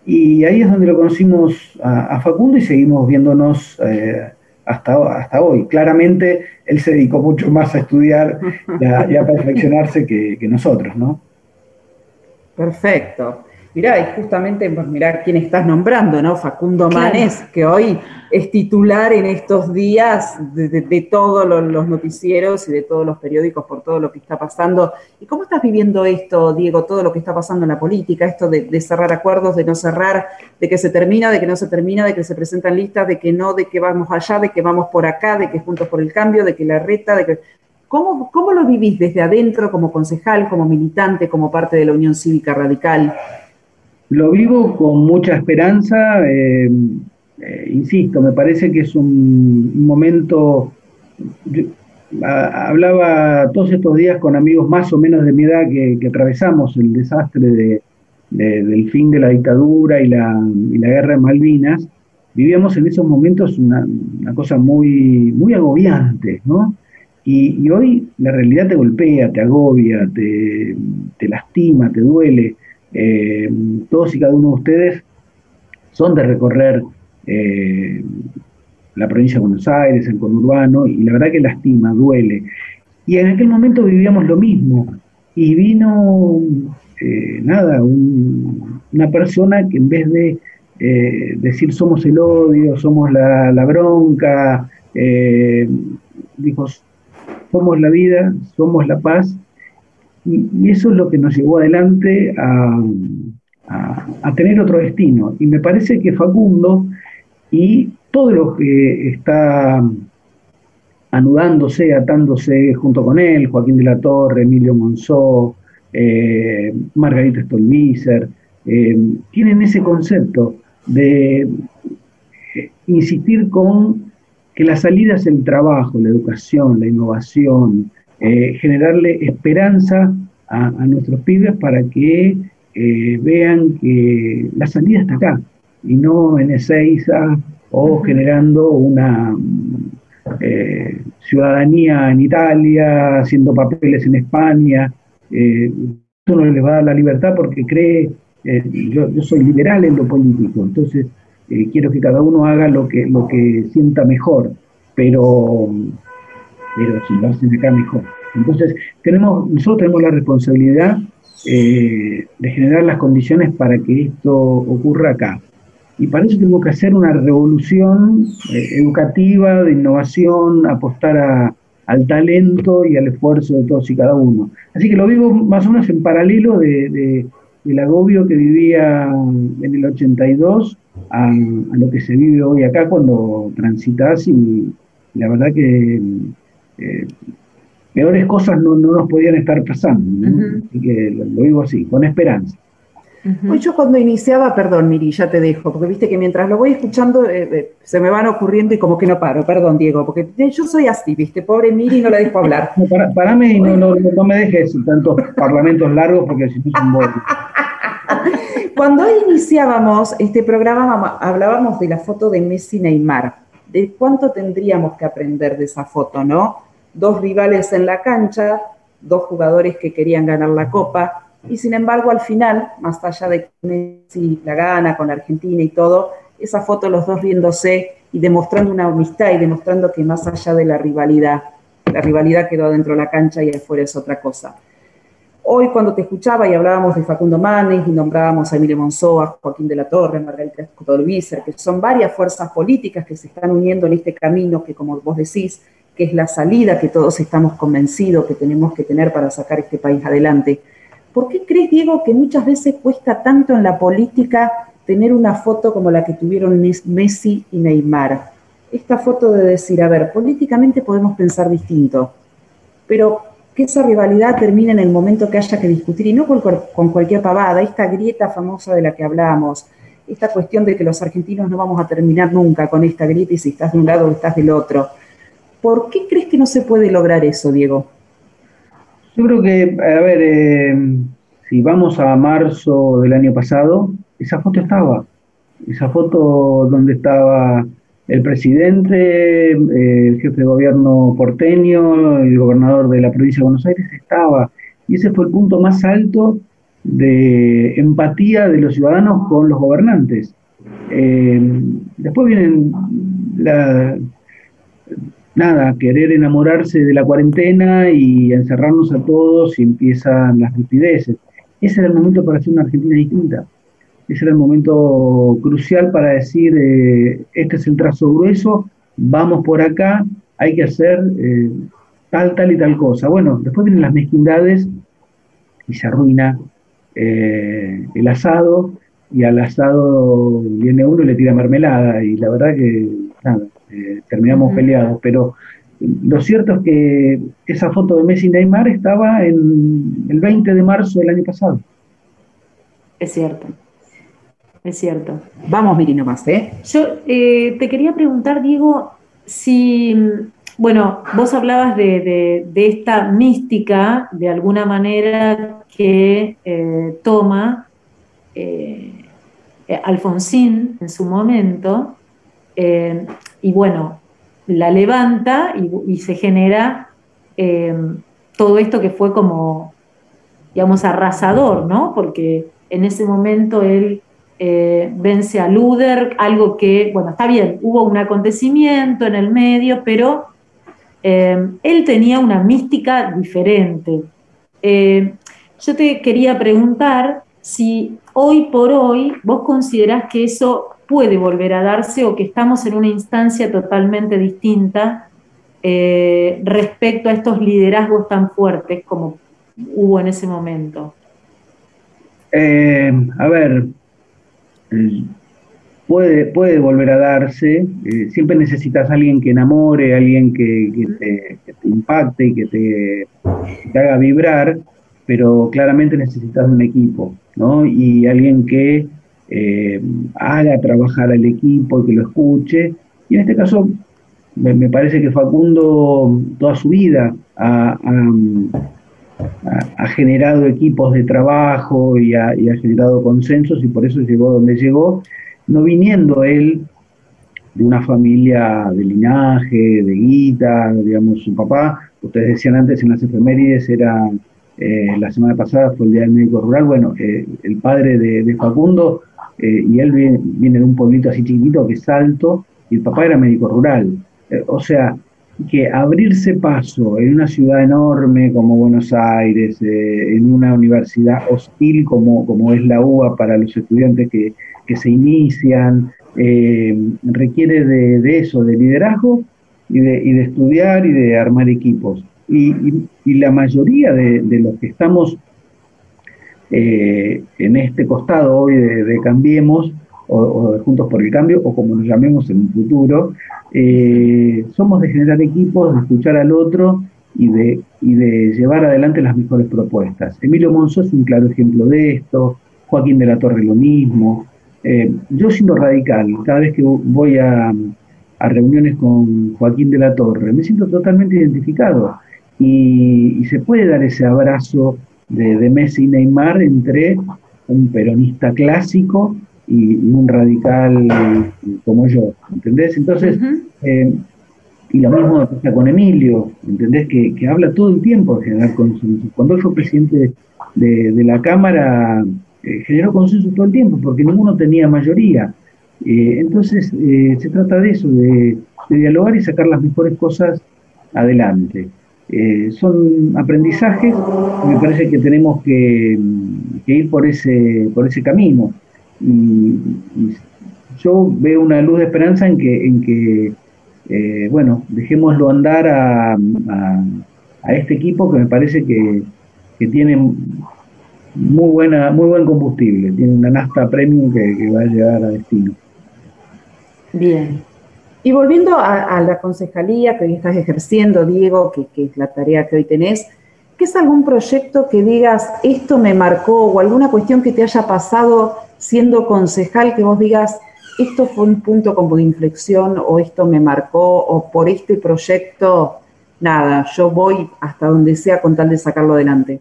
Y ahí es donde lo conocimos a, Facundo y seguimos viéndonos eh, hasta, hasta hoy. Claramente él se dedicó mucho más a estudiar <laughs> y a, perfeccionarse que, que nosotros, ¿no? Perfecto. Mirá, y justamente, pues mirá quién estás nombrando, ¿no? Facundo Manes, que hoy es titular en estos días de, todos los, noticieros y de todos los periódicos por todo lo que está pasando. ¿Y cómo estás viviendo esto, Diego, todo lo que está pasando en la política, esto de, cerrar acuerdos, de no cerrar, de que se termina, de que no se termina, de que se presentan listas, de que no, de que vamos allá, de que vamos por acá, de que juntos por el cambio, de que la reta, de que... ¿Cómo, ¿Cómo lo vivís desde adentro como concejal, como militante, como parte de la Unión Cívica Radical? Lo vivo con mucha esperanza, eh, eh, insisto, me parece que es un, momento, hablaba todos estos días con amigos más o menos de mi edad que, atravesamos el desastre del fin de la dictadura y la, guerra de Malvinas, vivíamos en esos momentos una, cosa muy, muy agobiante, ¿no? Y, y, hoy la realidad te golpea, te agobia, te, te lastima, te duele. Eh, todos y cada uno de ustedes son de recorrer eh, la provincia de Buenos Aires, el conurbano, y la verdad que lastima, duele. Y en aquel momento vivíamos lo mismo. Y vino, eh, nada, un, una persona que en vez de eh, decir somos el odio, somos la, bronca, dijo, somos la vida, somos la paz, y, eso es lo que nos llevó adelante a, a, tener otro destino. Y me parece que Facundo y todo lo que está anudándose, atándose junto con él, Joaquín de la Torre, Emilio Monzó, eh, Margarita Stolbizer, eh, tienen ese concepto de eh, insistir con que la salida es el trabajo, la educación, la innovación, eh, generarle esperanza a, a, nuestros pibes para que vean que la salida está acá y no en Ezeiza o generando una eh, ciudadanía en Italia, haciendo papeles en España. Eh, eso no les va a dar la libertad porque cree, eh, yo, yo, soy liberal en lo político, entonces eh, quiero que cada uno haga lo que, lo que sienta mejor, pero, pero si lo hacen acá mejor. Entonces, tenemos, nosotros tenemos la responsabilidad eh, de generar las condiciones para que esto ocurra acá. Y para eso tenemos que hacer una revolución eh, educativa, de innovación, apostar a, al talento y al esfuerzo de todos y cada uno. Así que lo vivo más o menos en paralelo de, de, del agobio que vivía en el 82 a, a, lo que se vive hoy acá cuando transitas y la verdad que eh, peores cosas no, no, nos podían estar pasando. ¿no? Uh -huh. Así que lo, lo, vivo así, con esperanza. Uh -huh. Hoy yo cuando iniciaba, perdón Miri, ya te dejo, porque viste que mientras lo voy escuchando eh, eh, se me van ocurriendo y como que no paro, perdón Diego, porque yo soy así, viste, pobre Miri no la dejo hablar. <laughs> No, para, parame y no, no, no, me dejes tantos <laughs> parlamentos largos porque si no son bolos. <laughs> Cuando hoy iniciábamos este programa hablábamos de la foto de Messi Neymar, de cuánto tendríamos que aprender de esa foto, ¿no? Dos rivales en la cancha, dos jugadores que querían ganar la copa, y sin embargo al final, más allá de que Messi la gana con la Argentina y todo, esa foto los dos riéndose y demostrando una amistad y demostrando que más allá de la rivalidad, la rivalidad quedó dentro de la cancha y afuera es otra cosa. Hoy cuando te escuchaba y hablábamos de Facundo Manes y nombrábamos a Emilio Monzó, a Joaquín de la Torre, Margarita Stolbizer, que son varias fuerzas políticas que se están uniendo en este camino que, como vos decís, que es la salida que todos estamos convencidos que tenemos que tener para sacar este país adelante. ¿Por qué crees, Diego, que muchas veces cuesta tanto en la política tener una foto como la que tuvieron Messi y Neymar? Esta foto de decir, a ver, políticamente podemos pensar distinto, pero que esa rivalidad termine en el momento que haya que discutir y no con, cualquier pavada, esta grieta famosa de la que hablábamos, esta cuestión de que los argentinos no vamos a terminar nunca con esta grieta y si estás de un lado o estás del otro. ¿Por qué crees que no se puede lograr eso, Diego? Yo creo que, a ver, eh, si vamos a marzo del año pasado, esa foto estaba. Esa foto donde estaba el presidente, eh, el jefe de gobierno porteño, el gobernador de la provincia de Buenos Aires estaba. Y ese fue el punto más alto de empatía de los ciudadanos con los gobernantes. Eh, después vienen la, nada, querer enamorarse de la cuarentena y encerrarnos a todos y empiezan las ripideces. Ese era el momento para hacer una Argentina distinta. Ese era el momento crucial para decir, eh, este es el trazo grueso, vamos por acá, hay que hacer eh, tal, tal y tal cosa. Bueno, después vienen las mezquindades y se arruina eh, el asado y al asado viene uno y le tira mermelada y la verdad que terminamos uh -huh. peleados, pero lo cierto es que esa foto de Messi y Neymar estaba en el 20 de marzo del año pasado. Es cierto, es cierto. Vamos, Miri, nomás, ¿eh? Yo eh, te quería preguntar, Diego, si, bueno, vos hablabas de, de, de esta mística, de alguna manera, que eh, toma eh, Alfonsín en su momento, Eh, y bueno, la levanta y, se genera eh, todo esto que fue como, digamos, arrasador, ¿no? Porque en ese momento él eh, vence a Luder, algo que, bueno, está bien, hubo un acontecimiento en el medio, pero él tenía una mística diferente. yo te quería preguntar si hoy por hoy vos considerás que eso puede volver a darse o que estamos en una instancia totalmente distinta eh, respecto a estos liderazgos tan fuertes como hubo en ese momento? Eh, a ver, eh, puede, puede volver a darse, siempre necesitas a alguien que enamore, alguien que, te, impacte y que te, te haga vibrar, pero claramente necesitas un equipo. ¿no? Y alguien que eh, haga trabajar al equipo y que lo escuche. Y en este caso, me, parece que Facundo toda su vida ha, generado equipos de trabajo y ha, generado consensos y por eso llegó donde llegó, no viniendo él de una familia de linaje, de guita, digamos, su papá, ustedes decían antes en las efemérides, era eh, la semana pasada fue el Día del Médico Rural. Bueno, eh, el padre de, Facundo eh, y él viene, de un pueblito así chiquitito que es Salto y el papá era médico rural. o sea, que abrirse paso en una ciudad enorme como Buenos Aires, en una universidad hostil como, como es la UBA para los estudiantes que, se inician, requiere de, eso, de liderazgo y de, y de estudiar y de armar equipos y, la mayoría de, los que estamos eh, en este costado hoy de, Cambiemos, o, de Juntos por el Cambio, o como nos llamemos en un futuro, eh, somos de generar equipos, de escuchar al otro y de, y de llevar adelante las mejores propuestas. Emilio Monzó es un claro ejemplo de esto, Joaquín de la Torre lo mismo. Eh, yo siendo radical, cada vez que voy a, a reuniones con Joaquín de la Torre, me siento totalmente identificado y, se puede dar ese abrazo de, Messi y Neymar entre un peronista clásico y, un radical como yo, ¿entendés? Entonces, eh, y lo mismo pasa con Emilio, ¿entendés? Que, habla todo el tiempo de generar consenso. Cuando él fue presidente de, la Cámara, eh, generó consenso todo el tiempo, porque ninguno tenía mayoría. Eh, entonces, se trata de eso, de, de dialogar y sacar las mejores cosas adelante. Eh, son aprendizajes me parece que tenemos que, ir por ese, por ese camino. Y, yo veo una luz de esperanza en que, en que eh, bueno, dejémoslo andar a, a, este equipo que me parece que, que, tiene muy, buena, muy buen combustible, tiene una nafta premium que, que va a llegar a destino. Bien, y volviendo a, la concejalía que hoy estás ejerciendo, Diego, que, es la tarea que hoy tenés, ¿qué es algún proyecto que digas, esto me marcó, o alguna cuestión que te haya pasado siendo concejal, que vos digas, esto fue un punto como de inflexión, o esto me marcó, o por este proyecto, nada, yo voy hasta donde sea con tal de sacarlo adelante?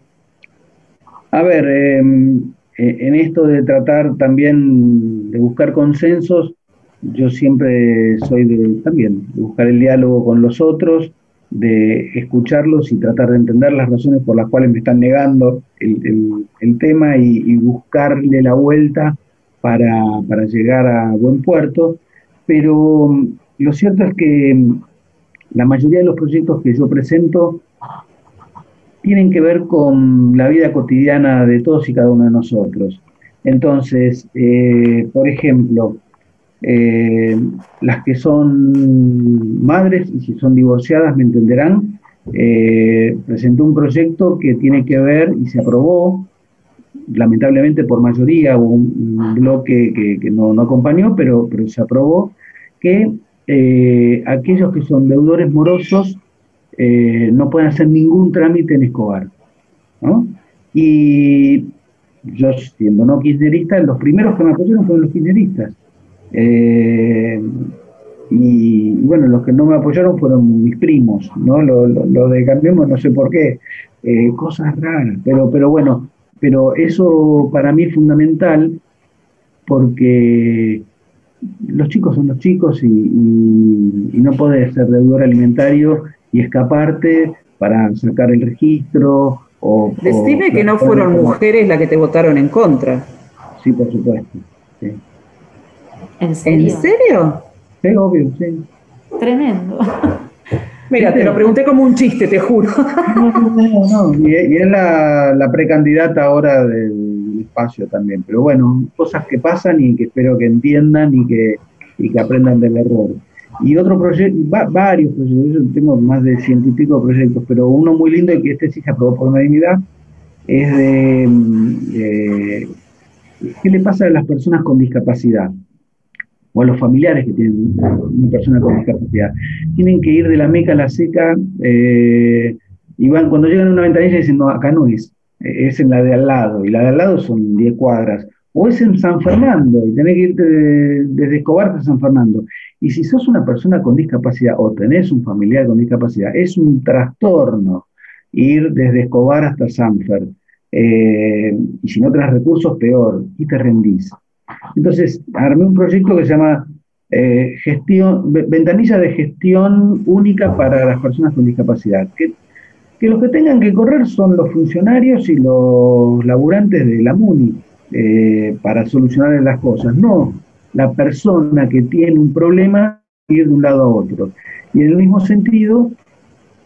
A ver, em, eh, en esto de tratar también de buscar consensos, yo siempre soy de también buscar el diálogo con los otros, de escucharlos y tratar de entender las razones por las cuales me están negando el, tema y, buscarle la vuelta para, llegar a buen puerto. Pero mm, lo cierto es que mm, la mayoría de los proyectos que yo presento tienen que ver con la vida cotidiana de todos y cada uno de nosotros. Entonces, eh, por ejemplo, eh, las que son madres y si son divorciadas me entenderán, eh, un proyecto que tiene que ver y se aprobó, lamentablemente por mayoría, hubo un, bloque que, no, acompañó, pero, se aprobó, que eh, aquellos que son deudores morosos no pueden hacer ningún trámite en Escobar. Y yo, siendo no kirchnerista, los primeros que me apoyaron fueron los kirchneristas. Eh, y, bueno, los que no me apoyaron fueron mis primos, ¿no? Lo, de Cambiemos no sé por qué, eh, cosas raras, pero, pero bueno, pero eso para mí es fundamental porque los chicos son los chicos y, y, no podés ser deudor alimentario y escaparte para sacar el registro o... Decime que no fueron mujeres las que te votaron en contra. Sí, por supuesto. ¿En serio? ¿En serio? Sí, obvio, sí. Tremendo. <laughs> Mira, te lo pregunté como un chiste, te juro. No, no, no. <laughs> Y, es la, la, precandidata ahora del espacio también. Pero bueno, cosas que pasan y que espero que entiendan y que, y que aprendan del error. Y otro proyecto, varios proyectos, yo tengo más de ciento y pico proyectos, pero uno muy lindo y que este sí se aprobó por unanimidad es de, de qué le pasa a las personas con discapacidad o a los familiares que tienen una persona con discapacidad. Tienen que ir de la meca a la seca eh, y van, cuando llegan a una ventanilla dicen, no, acá no es, es en la de al lado, y la de al lado son 10 cuadras, o es en San Fernando, y tenés que irte desde Escobar hasta San Fernando. Y si sos una persona con discapacidad o tenés un familiar con discapacidad, es un trastorno ir desde Escobar hasta Sanfer. Eh, y si no recursos, peor, y te rendís. Entonces, armé un proyecto que se llama eh, Ventanilla de Gestión Única para las Personas con Discapacidad. Que, que, los que tengan que correr son los funcionarios y los laburantes de la MUNI eh, para solucionar las cosas, no la persona que tiene un problema ir de un lado a otro. Y en el mismo sentido,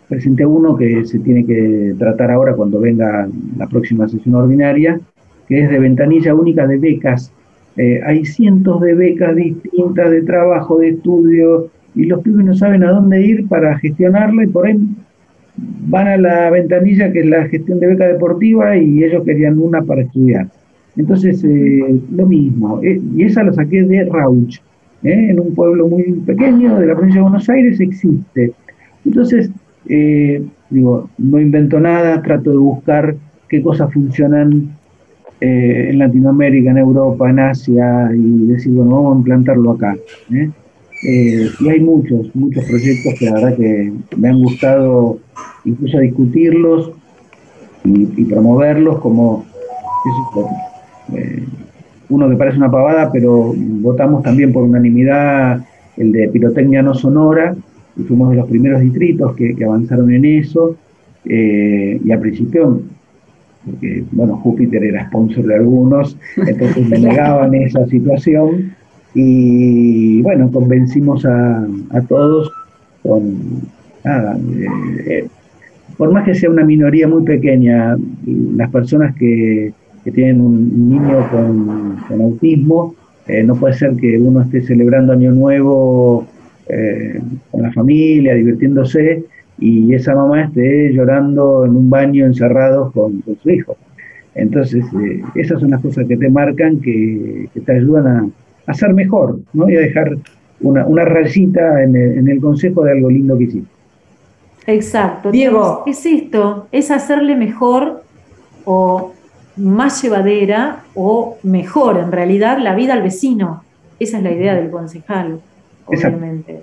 presenté uno que se tiene que tratar ahora cuando venga la próxima sesión ordinaria, que es de ventanilla única de becas eh, hay cientos de becas distintas de trabajo, de estudio, y los pibes no saben a dónde ir para gestionarla y por ahí van a la ventanilla que es la gestión de beca deportiva y ellos querían una para estudiar. Entonces, eh, lo mismo, eh, y esa la saqué de Rauch, en un pueblo muy pequeño de la provincia de Buenos Aires existe. Entonces, digo, no invento nada, trato de buscar qué cosas funcionan eh, en Latinoamérica, en Europa, en Asia, y decir, bueno, vamos a implantarlo acá. ¿eh? Eh, y hay muchos, muchos proyectos que la verdad que me han gustado incluso discutirlos y, promoverlos como uno que parece una pavada, pero votamos también por unanimidad el de pirotecnia no sonora, y fuimos de los primeros distritos que, que avanzaron en eso, y al principio porque bueno, Júpiter era sponsor de algunos, entonces me <laughs> negaban esa situación y bueno, convencimos a, todos con nada, eh, eh, por más que sea una minoría muy pequeña, las personas que, tienen un niño con, autismo, eh, no puede ser que uno esté celebrando Año Nuevo con la familia, divirtiéndose, y esa mamá esté llorando en un baño encerrado con, su hijo. Entonces, eh, esas son las cosas que te marcan, que, te ayudan a, ser mejor, ¿no? Y a dejar una, una rayita en el, consejo de algo lindo que hiciste. Exacto. Diego, es esto, es hacerle mejor o más llevadera o mejor, en realidad, la vida al vecino. Esa es la idea del concejal, obviamente.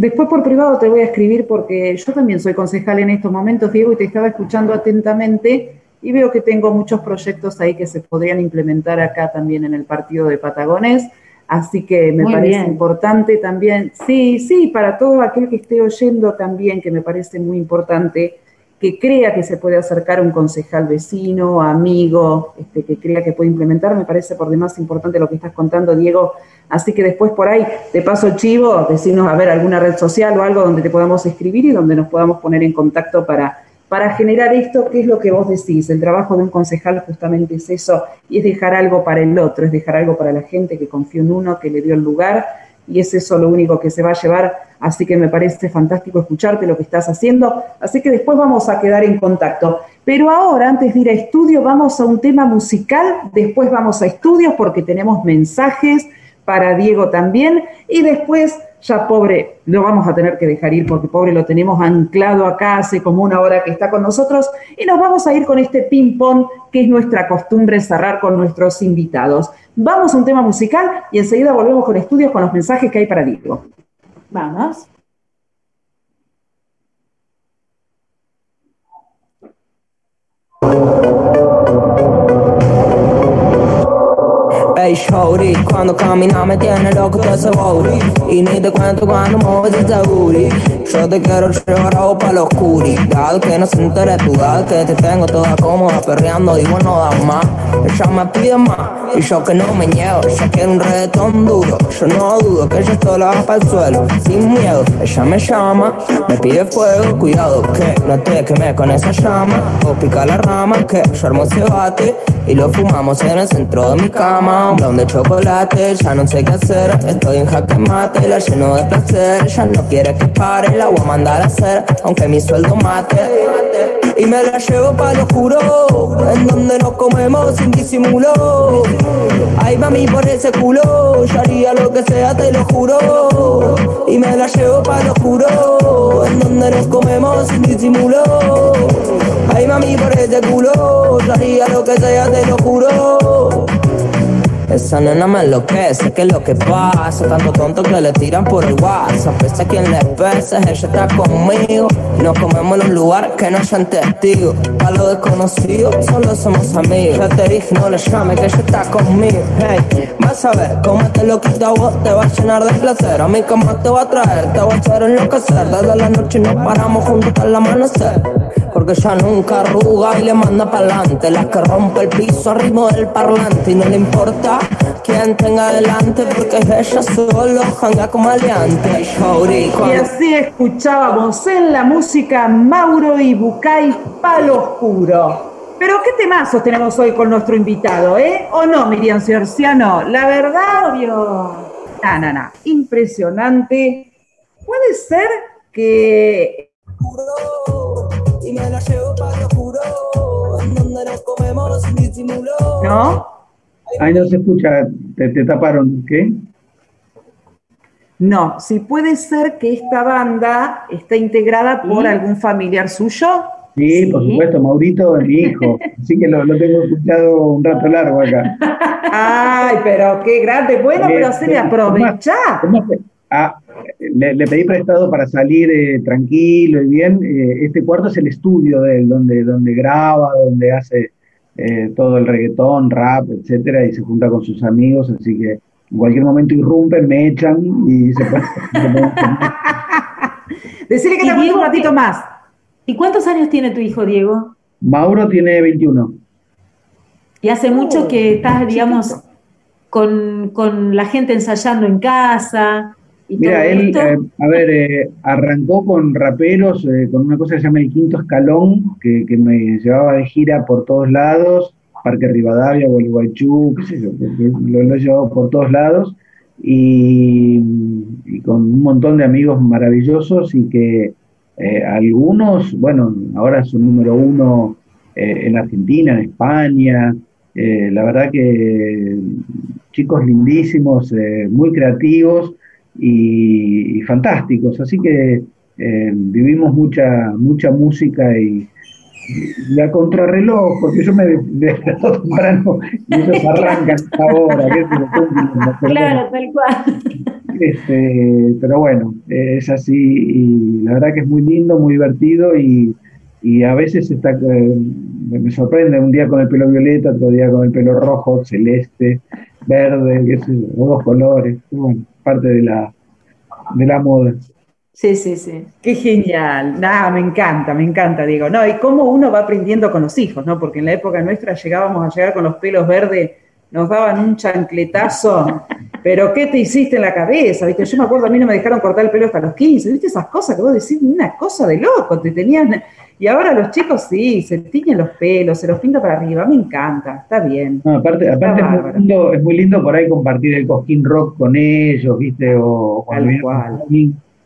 Después por privado te voy a escribir porque yo también soy concejal en estos momentos, Diego, y te estaba escuchando atentamente y veo que tengo muchos proyectos ahí que se podrían implementar acá también en el partido de Patagones. Así que me parece importante también, sí, sí, para todo aquel que esté oyendo también, que me parece muy importante que crea que se puede acercar un concejal vecino, amigo, este, que crea que puede implementar, me parece por demás importante lo que estás contando, Diego. Así que después por ahí, te paso chivo, decirnos a ver alguna red social o algo donde te podamos escribir y donde nos podamos poner en contacto para, para generar esto, que es lo que vos decís. El trabajo de un concejal justamente es eso, y es dejar algo para el otro, es dejar algo para la gente que confió en uno, que le dio el lugar y es eso lo único que se va a llevar. Así que me parece fantástico escucharte lo que estás haciendo. Así que después vamos a quedar en contacto. Pero ahora, antes de ir a estudio, vamos a un tema musical. Después vamos a estudios porque tenemos mensajes para Diego también. Y después ya pobre, lo vamos a tener que dejar ir porque pobre lo tenemos anclado acá hace como una hora que está con nosotros y nos vamos a ir con este ping-pong que es nuestra costumbre cerrar con nuestros invitados. Vamos a un tema musical y enseguida volvemos con estudios con los mensajes que hay para Diego. Vamos. Hey shorty, cuando camina me tiene loco todo ese booty Y ni te cuento cuando mueves ese booty Yo te quiero llevar a para la oscuridad Que no se entere tu edad Que te tengo toda cómoda perreando Digo no da más Ella me pide más Y yo que no me niego Ella quiere un reggaetón duro. Yo no dudo que ella solo va para el suelo Sin miedo Ella me llama Me pide fuego Cuidado que no te queme con esa llama O pica la rama Que yo armo ese bate Y lo fumamos en el centro de mi cama De chocolate Ya no sé qué hacer Estoy en jaque mate La lleno de placer Ya no quiere que pare La voy a mandar a hacer Aunque mi sueldo mate y me la llevo pa' lo juro, en donde nos comemos sin disimulo. Ay mami por ese culo, yo haría lo que sea, te lo juro. Y me la llevo pa' lo juro, en donde nos comemos sin disimulo. Ay mami por ese culo, yo haría lo que sea, te lo juro. Esa nena me enloquece, que es lo que pasa? Tanto tonto que le tiran por el WhatsApp. Pese a quien le pese, ella está conmigo. Nos comemos en un lugar que no sean testigos. Lo desconocido, solo somos amigos. Ya te dije, no le llame, que ella está conmigo. Hey, vas a ver cómo te lo quito a vos, te va a llenar de placer. A mí, cómo te va a traer, te voy a hacer enloquecer. Desde la noche nos paramos juntos hasta el amanecer. Porque ella nunca arruga y le manda pa'lante. La que rompe el piso arriba del parlante. Y no le importa quién tenga adelante. Porque ella solo janga como aliante. Y así escuchábamos en la música Mauro y Bucay Palo Oscuro. Pero qué temazos tenemos hoy con nuestro invitado, ¿eh? ¿O no, Miriam Ciorciano? La verdad, obvio. No, no, no. Impresionante. Puede ser que y me la llevo para juro, donde nos comemos sin disimulo. ¿No? Ahí no se escucha, te, te taparon, ¿qué? No, si puede ser que esta banda está integrada por algún familiar suyo. Sí, por supuesto, Maurito es mi hijo, así que lo, lo tengo escuchado un rato largo acá. Ay, pero qué grande. Bueno, Eh, pero se le eh. Ah, le, le pedí prestado para salir eh, tranquilo y bien. Eh, este cuarto es el estudio de él, donde, donde graba, donde hace eh, todo el reggaetón, rap, etcétera, y se junta con sus amigos, así que en cualquier momento irrumpen, me echan y se puede. <laughs> Decirle que te un ratito ¿qué- más. ¿Y cuántos años tiene tu hijo, Diego? Mauro tiene 21. Y hace mucho que estás, digamos, con, con la gente ensayando en casa. Y Mira, todo él, esto. eh, a ver, eh, arrancó con raperos, eh, con una cosa que se llama el quinto escalón, que, que me llevaba de gira por todos lados, Parque Rivadavia, Gualeguaychú, qué sé yo, que- que lo, lo he llevado por todos lados, y, y con un montón de amigos maravillosos y que eh, algunos, bueno, ahora son número uno eh, en Argentina, en España, eh, la verdad que chicos lindísimos, muy creativos y, y fantásticos. Así que vivimos mucha, mucha música y, y a contrarreloj, porque yo me de- desperto temprano y ellos arrancan ahora. qué bueno. Claro, tal cual. Este, pero bueno, es así y la verdad que es muy lindo, muy divertido y, y a veces está, eh, me sorprende un día con el pelo violeta, otro día con el pelo rojo, celeste, verde, qué sé yo, o dos colores, bueno, parte de la, de la moda. Sí, sí, sí. Qué genial. Nada, me encanta, me encanta, Diego. No, y cómo uno va aprendiendo con los hijos, ¿no? Porque en la época nuestra llegábamos a llegar con los pelos verdes, nos daban un chancletazo. <laughs> Pero ¿qué te hiciste en la cabeza? ¿Viste? Yo me acuerdo, a mí no me dejaron cortar el pelo hasta los 15. ¿Viste esas cosas que vos decís? Una cosa de loco, te tenían. Y ahora los chicos sí, se tiñen los pelos, se los pinta para arriba. Me encanta, está bien. No, aparte, aparte es, muy lindo, es muy lindo por ahí compartir el cosquín rock con ellos, ¿viste? O cuando Tal cual.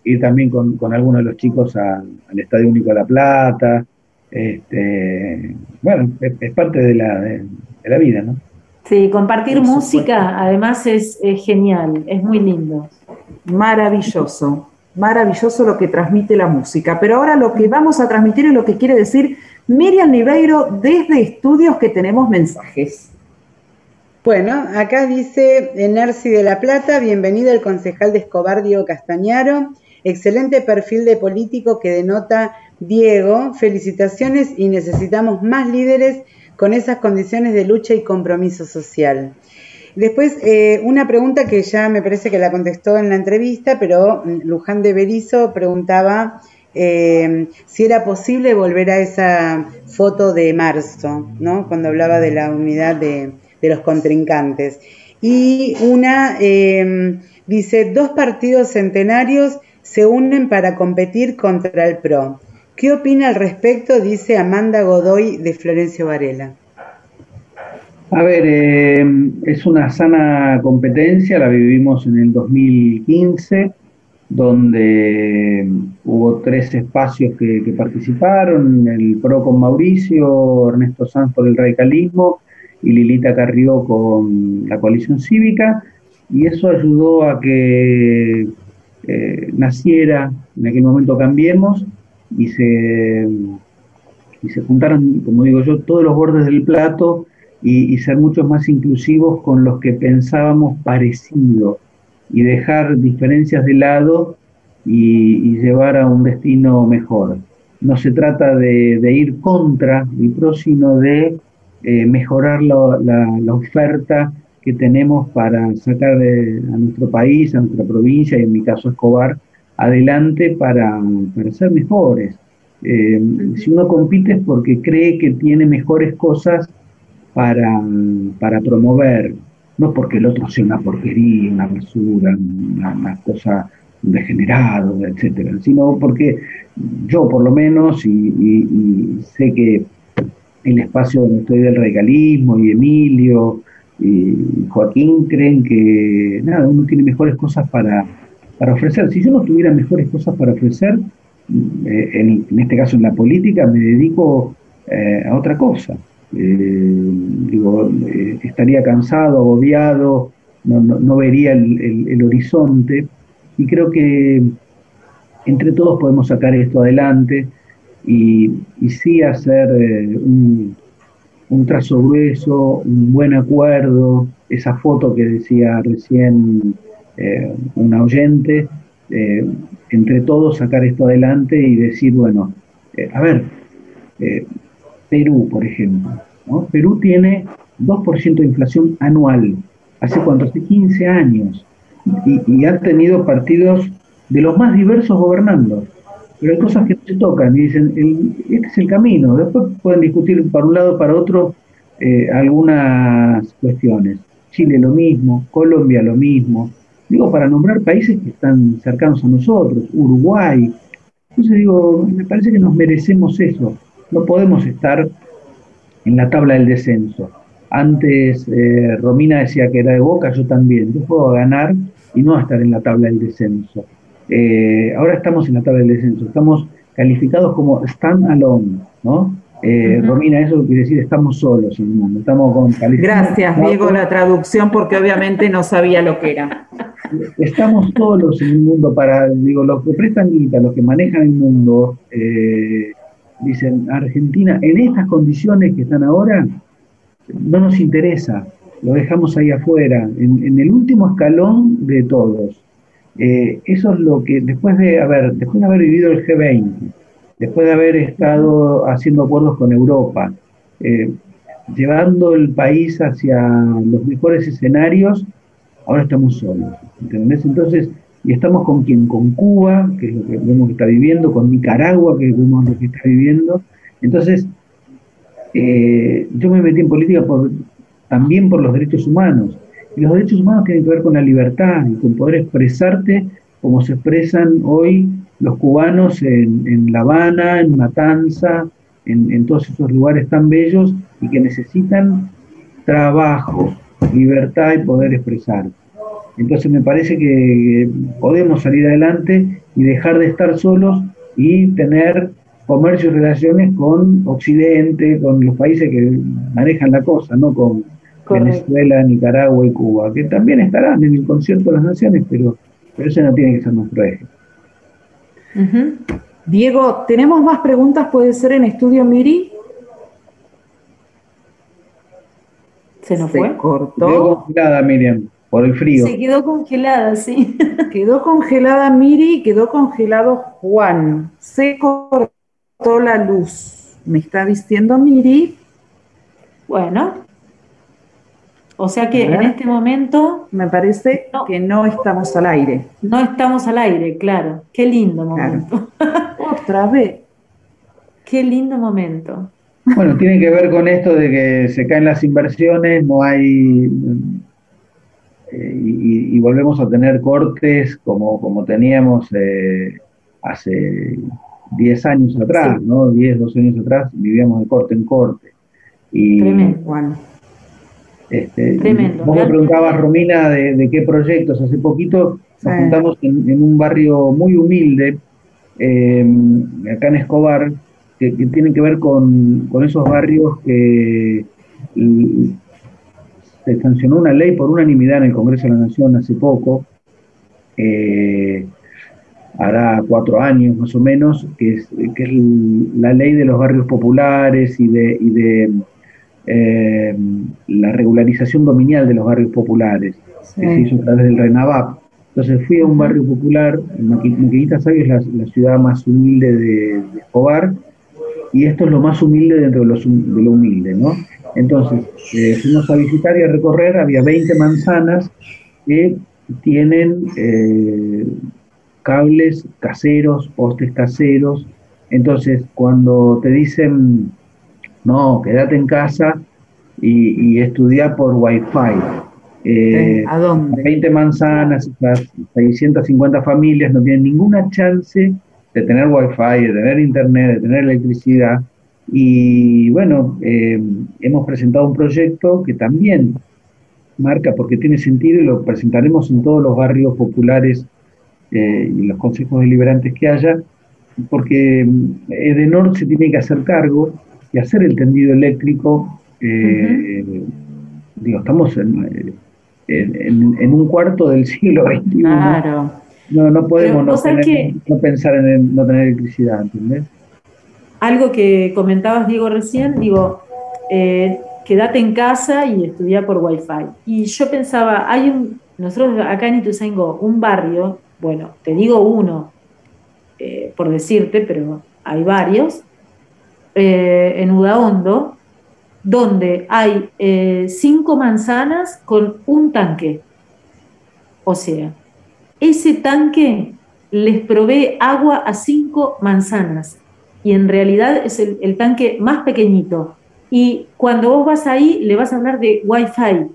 Ir también con, con algunos de los chicos al, al Estadio Único de La Plata. Este, bueno, es, es parte de la, de, de la vida, ¿no? Sí, compartir Por música además es, es genial, es muy lindo. Maravilloso, maravilloso lo que transmite la música. Pero ahora lo que vamos a transmitir es lo que quiere decir Miriam Niveiro desde estudios que tenemos mensajes. Bueno, acá dice Enerci de la Plata, bienvenido el concejal de Escobar, Diego Castañaro. Excelente perfil de político que denota Diego. Felicitaciones y necesitamos más líderes con esas condiciones de lucha y compromiso social. Después, eh, una pregunta que ya me parece que la contestó en la entrevista, pero mm, Luján de Berizo preguntaba eh, si era posible volver a esa foto de marzo, ¿no? Cuando hablaba de la unidad de, de los contrincantes. Y una eh, dice, dos partidos centenarios se unen para competir contra el PRO. ¿Qué opina al respecto? Dice Amanda Godoy de Florencio Varela. A ver, eh, es una sana competencia, la vivimos en el 2015, donde hubo tres espacios que, que participaron, el PRO con Mauricio, Ernesto Sanz por el radicalismo y Lilita Carrió con la coalición cívica, y eso ayudó a que eh, naciera en aquel momento Cambiemos y se, y se juntaron, como digo yo, todos los bordes del plato y, ser mucho más inclusivos con los que pensábamos parecido y dejar diferencias de lado y, llevar a un destino mejor. No se trata de, ir contra el PRO, sino de eh, mejorar la, oferta que tenemos para sacar a nuestro país, a nuestra provincia y en mi caso Escobar, adelante para, para ser mejores. Eh, si uno compite es porque cree que tiene mejores cosas para, para promover, no porque el otro sea una porquería, una basura, una, cosa degenerada, etcétera, sino porque yo por lo menos, y, sé que el espacio donde estoy del regalismo y Emilio y Joaquín creen que nada, uno tiene mejores cosas para, para ofrecer. Si yo no tuviera mejores cosas para ofrecer, eh, en, este caso en la política, me dedico eh, a otra cosa. Eh, digo, estaría cansado, agobiado, no, vería el, horizonte y creo que entre todos podemos sacar esto adelante y, y sí hacer un, un trazo grueso, un buen acuerdo, esa foto que decía recién eh, un oyente, eh, entre todos sacar esto adelante y decir, bueno, eh, a ver, Perú, por ejemplo, Perú tiene 2% de inflación anual, hace cuánto, hace 15 años, y, y han tenido partidos de los más diversos gobernando pero hay cosas que no se tocan y dicen, este es el camino. Después pueden discutir para un lado, para otro, algunas cuestiones. Chile lo mismo, Colombia lo mismo, digo, para nombrar países que están cercanos a nosotros, Uruguay. Entonces digo, me parece que nos merecemos eso. No podemos estar en la tabla del descenso. Antes eh, Romina decía que era de Boca, yo también. Yo puedo ganar y no estar en la tabla del descenso. Eh, ahora estamos en la tabla del descenso, estamos calificados como stand alone, ¿no? Eh, Romina, eso quiere decir estamos solos en el mundo, estamos con Gracias, Diego, la traducción, porque obviamente no sabía lo que era. Estamos solos en el mundo para, digo, los que prestan guita, los que manejan el mundo, eh, dicen, Argentina, en estas condiciones que están ahora, no nos interesa, lo dejamos ahí afuera, en, el último escalón de todos. Eh, eso es lo que, después de, haber, después de haber vivido el G20, después de haber estado haciendo acuerdos con Europa, eh, llevando el país hacia los mejores escenarios, ahora estamos solos, ¿entendés? Entonces, y estamos con quién, con Cuba, que es lo que vemos que está viviendo, con Nicaragua, que vemos lo que está viviendo. Entonces, eh, yo me metí en política por, también por los derechos humanos. Y los derechos humanos tienen que ver con la libertad y con poder expresarte como se expresan hoy los cubanos en, La Habana, en Matanza, en, en todos esos lugares tan bellos y que necesitan trabajo, libertad y poder expresar. Entonces me parece que podemos salir adelante y dejar de estar solos y tener comercio y relaciones con Occidente, con los países que manejan la cosa, no con Venezuela, Nicaragua y Cuba, que también estarán en el concierto de las naciones, pero, pero ese no tiene que ser nuestro eje. Diego, ¿tenemos más preguntas? ¿Puede ser en estudio Miri? ¿Se nos fue? cortó. Quedó congelada, Miriam, por el frío. Se quedó congelada, sí. <laughs> Quedó congelada Miri, quedó congelado Juan. Se cortó la luz. Me está diciendo Miri. Bueno. O sea que en este momento Me parece que no estamos al aire. no estamos al aire, claro. Qué lindo momento. <laughs> Otra vez. Qué lindo momento. Bueno, tiene que ver con esto de que se caen las inversiones, no hay. eh, y, y volvemos a tener cortes como, como teníamos eh, hace 10 años atrás, ¿no? 10, 12 años atrás vivíamos de corte en corte. Y, Tremendo. Este, Tremendo, Vos me preguntabas, Romina, de, de qué proyectos. Hace poquito nos Sí. juntamos en, en un barrio muy humilde, eh, acá en Escobar, que, que tienen que ver con, con esos barrios que y, se sancionó una ley por unanimidad en el Congreso de la Nación hace poco, eh, hará cuatro años más o menos, que es, que es la ley de los barrios populares y de, y de eh, la regularización dominial de los barrios populares, que se hizo a través del RENAVAP. Entonces fui a un barrio popular, Maqui- Maquinita Sabio es la, la ciudad más humilde de, de Escobar, y esto es lo más humilde dentro de, los hum- de lo humilde, ¿no? Entonces, eh, fuimos a visitar y a recorrer, había 20 manzanas que tienen eh, cables caseros, postes caseros, entonces cuando te dicen, no, quédate en casa y, y estudia por Wi-Fi. eh, ¿A dónde? 20 manzanas, esas 650 familias no tienen ninguna chance de tener wifi, de tener internet, de tener electricidad. Y bueno, eh, hemos presentado un proyecto que también marca porque tiene sentido y lo presentaremos en todos los barrios populares eh, y los consejos deliberantes que haya, porque Edenor se tiene que hacer cargo y hacer el tendido eléctrico. eh, Digo, estamos en, eh, en, en- un cuarto del <laughs> siglo XXI. Claro. No, no podemos no, pensar en el- no tener electricidad, ¿entendés? Algo que comentabas, Diego, recién, digo, eh, quédate en casa y estudia por Wi-Fi. Y yo pensaba, hay un, nosotros acá en Ituzaingó, un barrio, bueno, te digo uno, eh, por decirte, pero hay varios, eh, en Udaondo, donde hay eh, cinco manzanas con un tanque. O sea, ese tanque les provee agua a cinco manzanas y en realidad es el, el tanque más pequeñito. Y cuando vos vas ahí, le vas a hablar de Wi-Fi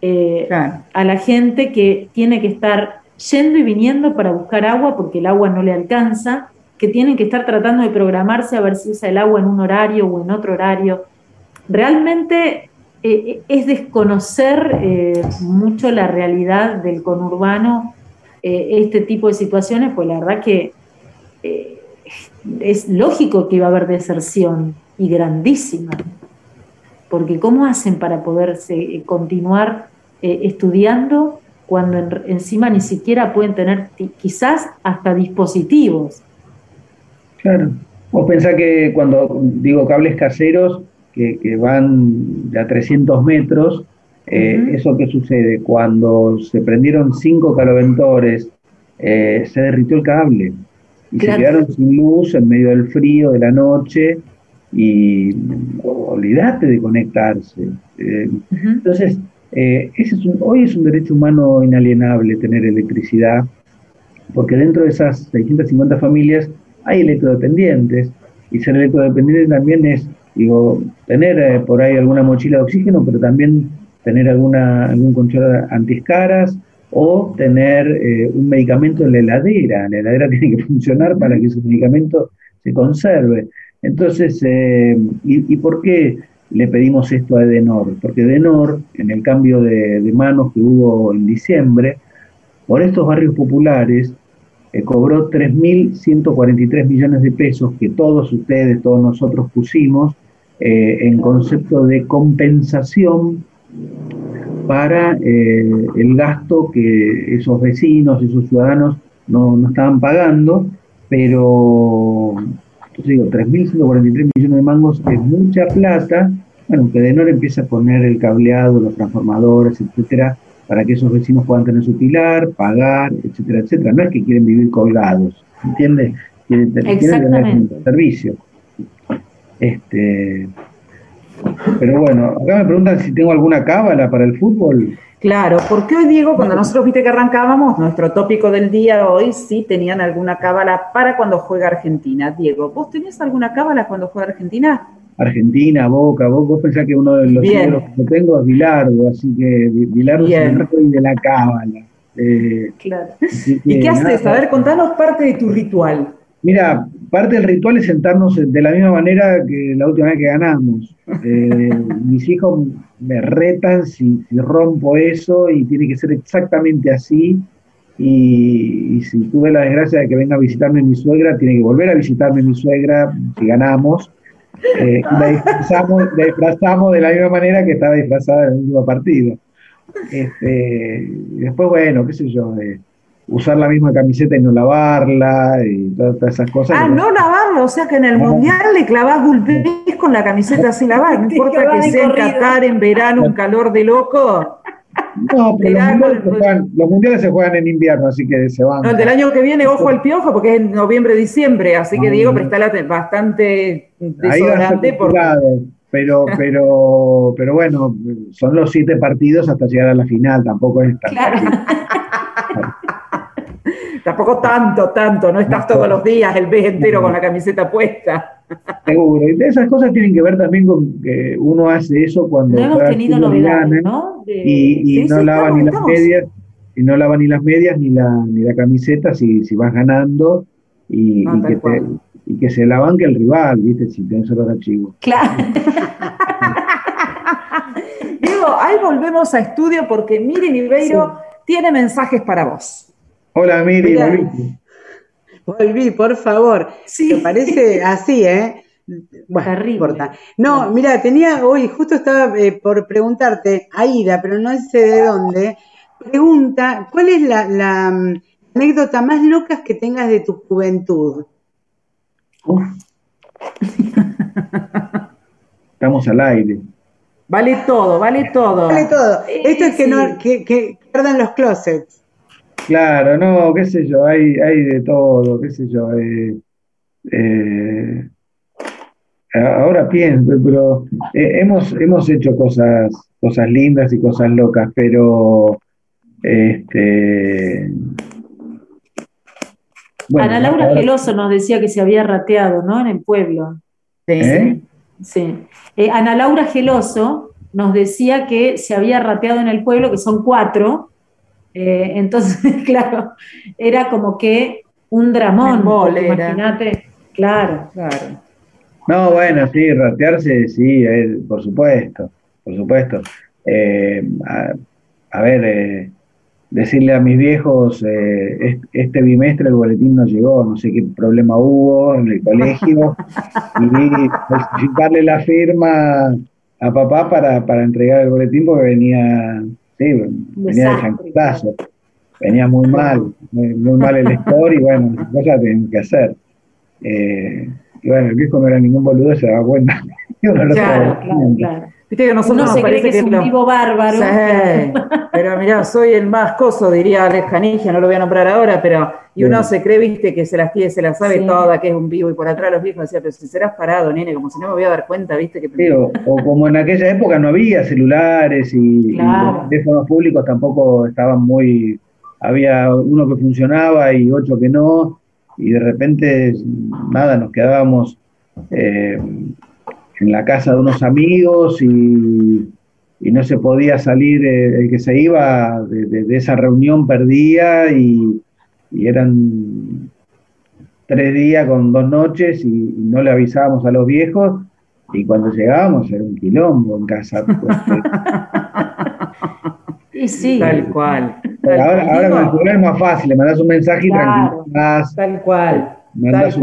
eh, a la gente que tiene que estar yendo y viniendo para buscar agua porque el agua no le alcanza, que tienen que estar tratando de programarse a ver si usa el agua en un horario o en otro horario. Realmente eh, es desconocer eh, mucho la realidad del conurbano eh, este tipo de situaciones, pues la verdad que eh, es lógico que iba a haber deserción y grandísima, porque ¿cómo hacen para poder se- continuar eh, estudiando cuando en- encima ni siquiera pueden tener quizás hasta dispositivos? Claro. Vos pensás que cuando digo cables caseros que, que van de a 300 metros, eh, ¿eso qué sucede? Cuando se prendieron cinco caloventores, eh, se derritió el cable y Claro. se quedaron sin luz en medio del frío de la noche y mm, olvídate de conectarse. Eh, Entonces, eh, ese es un- hoy es un derecho humano inalienable tener electricidad, porque dentro de esas 650 familias hay electrodependientes, y ser electrodependiente también es, digo, tener eh, por ahí alguna mochila de oxígeno, pero también tener alguna, algún control antiescaras o tener eh, un medicamento en la heladera. La heladera <laughs> tiene que funcionar para que ese medicamento se conserve. Entonces, eh, ¿y, y por qué le pedimos esto a Edenor? Porque Edenor, en el cambio de, de manos que hubo en diciembre, por estos barrios populares, eh, cobró 3.143 millones de pesos que todos ustedes, todos nosotros pusimos eh, en concepto de compensación para eh, el gasto que esos vecinos, esos ciudadanos no, no estaban pagando, pero, digo, 3.143 millones de mangos es mucha plata, bueno, que Denor empieza a poner el cableado, los transformadores, etcétera, para que esos vecinos puedan tener su pilar, pagar, etcétera, etcétera. No es que quieren vivir colgados, ¿entiendes? Quieren, te- quieren tener un servicio. Este, Pero bueno, acá me preguntan si tengo alguna cábala para el fútbol. Claro, porque hoy Diego, cuando nosotros viste que arrancábamos, nuestro tópico del día hoy sí tenían alguna cábala para cuando juega Argentina. Diego, ¿vos tenías alguna cábala cuando juega Argentina? Argentina, Boca, vos, vos pensás que uno de los Bien. ídolos que tengo es Bilardo, así que Bilardo es el rey de la cábala. Eh, Claro. ¿Y qué haces? nada. A ver, contanos parte de tu ritual. Mira, parte del ritual es sentarnos de la misma manera que la última vez que ganamos. Eh, <laughs> mis hijos me retan si, si rompo eso y tiene que ser exactamente así. Y, y si tuve la desgracia de que venga a visitarme mi suegra, tiene que volver a visitarme mi suegra si ganamos. Eh, <laughs> la, disfrazamos, la disfrazamos de la misma manera que estaba disfrazada en el último partido. Este, y después, bueno, qué sé yo, eh, usar la misma camiseta y no lavarla y todas, todas esas cosas. Ah, no lavarlo, o sea que en el No. mundial le clavás golpes con la camiseta sin lavar, no <laughs> importa que sea en. Qatar, en verano, un calor de loco. No, pero los mundiales, se juegan, los mundiales se juegan en invierno, así que se van. No, el del año que viene, ojo al piojo, porque es en noviembre, diciembre, así que Ah. Diego, bastante va a ser desodorante complicado, pero, <laughs> pero, pero bueno, son los siete partidos hasta llegar a la final, tampoco es tan Claro. <laughs> tampoco tanto, tanto, no estás todos los días el mes entero con la camiseta puesta. Seguro. Y de esas cosas tienen que ver también con que uno hace eso cuando No hemos tenido novedades, gana, ¿no? De- y, y Sí, no sí, lava estamos, ni las estamos. medias, y no lava ni las medias ni la, ni la camiseta si, si vas ganando y, No, y tal que te- y que se la banque el rival, ¿viste? Si tenés olor a chivo. Claro. <laughs> Diego, ahí volvemos a estudio porque Miri Ribeiro tiene mensajes para vos. Hola Miri, Mira. Volví, por favor. Sí. Me parece así, ¿eh? Bueno, no Terrible. importa. No, mira, tenía hoy, justo estaba eh, por preguntarte, Aida, pero no sé de dónde, pregunta, ¿cuál es la, la, mm, anécdota más loca que tengas de tu juventud? Uf. Estamos al aire. Vale todo, vale todo. Vale todo. Eh, Esto es que sí. no, que, que pierdan los closets. Claro, no, qué sé yo, hay, hay de todo, qué sé yo. eh, eh, ahora pienso, pero eh, hemos, hemos hecho cosas, cosas lindas y cosas locas, pero este, bueno, Ana Laura ahora- Geloso nos decía que se había rateado, ¿no? En el pueblo. Sí. ¿Eh? Sí. Eh, Ana Laura Geloso nos decía que se había rateado en el pueblo, que son cuatro. Eh, entonces, <laughs> claro, era como que un dramón. Imagínate, claro. Claro. No, bueno, sí, ratearse, sí, eh, por supuesto, por supuesto. Eh, a, a ver, eh, decirle a mis viejos, es- este bimestre el boletín no llegó, no sé qué problema hubo en el colegio, <laughs> y falsificarle la firma a papá para, para entregar el boletín porque venía, sí, venía de chanclazo, venía muy mal, muy, muy mal el score y bueno, cosas tienen que hacer. Eh, y bueno, el viejo no era ningún boludo, se daba cuenta. <laughs> Uno Claro, Claro, claro. Viste que nosotros Uno nos se cree que es un lo- vivo bárbaro. Sí, pero mirá, soy el más coso, diría Alex Canigia, no lo voy a nombrar ahora, pero y uno Sí. se cree, viste, que se las tiene, se las sabe Sí. toda, que es un vivo, y por atrás los viejos decían, pero si serás parado, nene, como si no me voy a dar cuenta, viste, que Sí, o, o como en aquella época no había celulares y, los teléfonos públicos tampoco estaban muy, había uno que funcionaba y ocho que no, y de repente, nada, nos quedábamos eh, en la casa de unos amigos y, y no se podía salir, eh, el que se iba de, de- de esa reunión perdía y, y eran tres días con dos noches y, y no le avisábamos a los viejos y cuando llegábamos era un quilombo en casa. porque- <laughs> Y sí, tal cual. tal ahora, cual. ahora con el celular es más fácil, le mandas un mensaje y Claro. tranquilizás, tal cual, mandas tal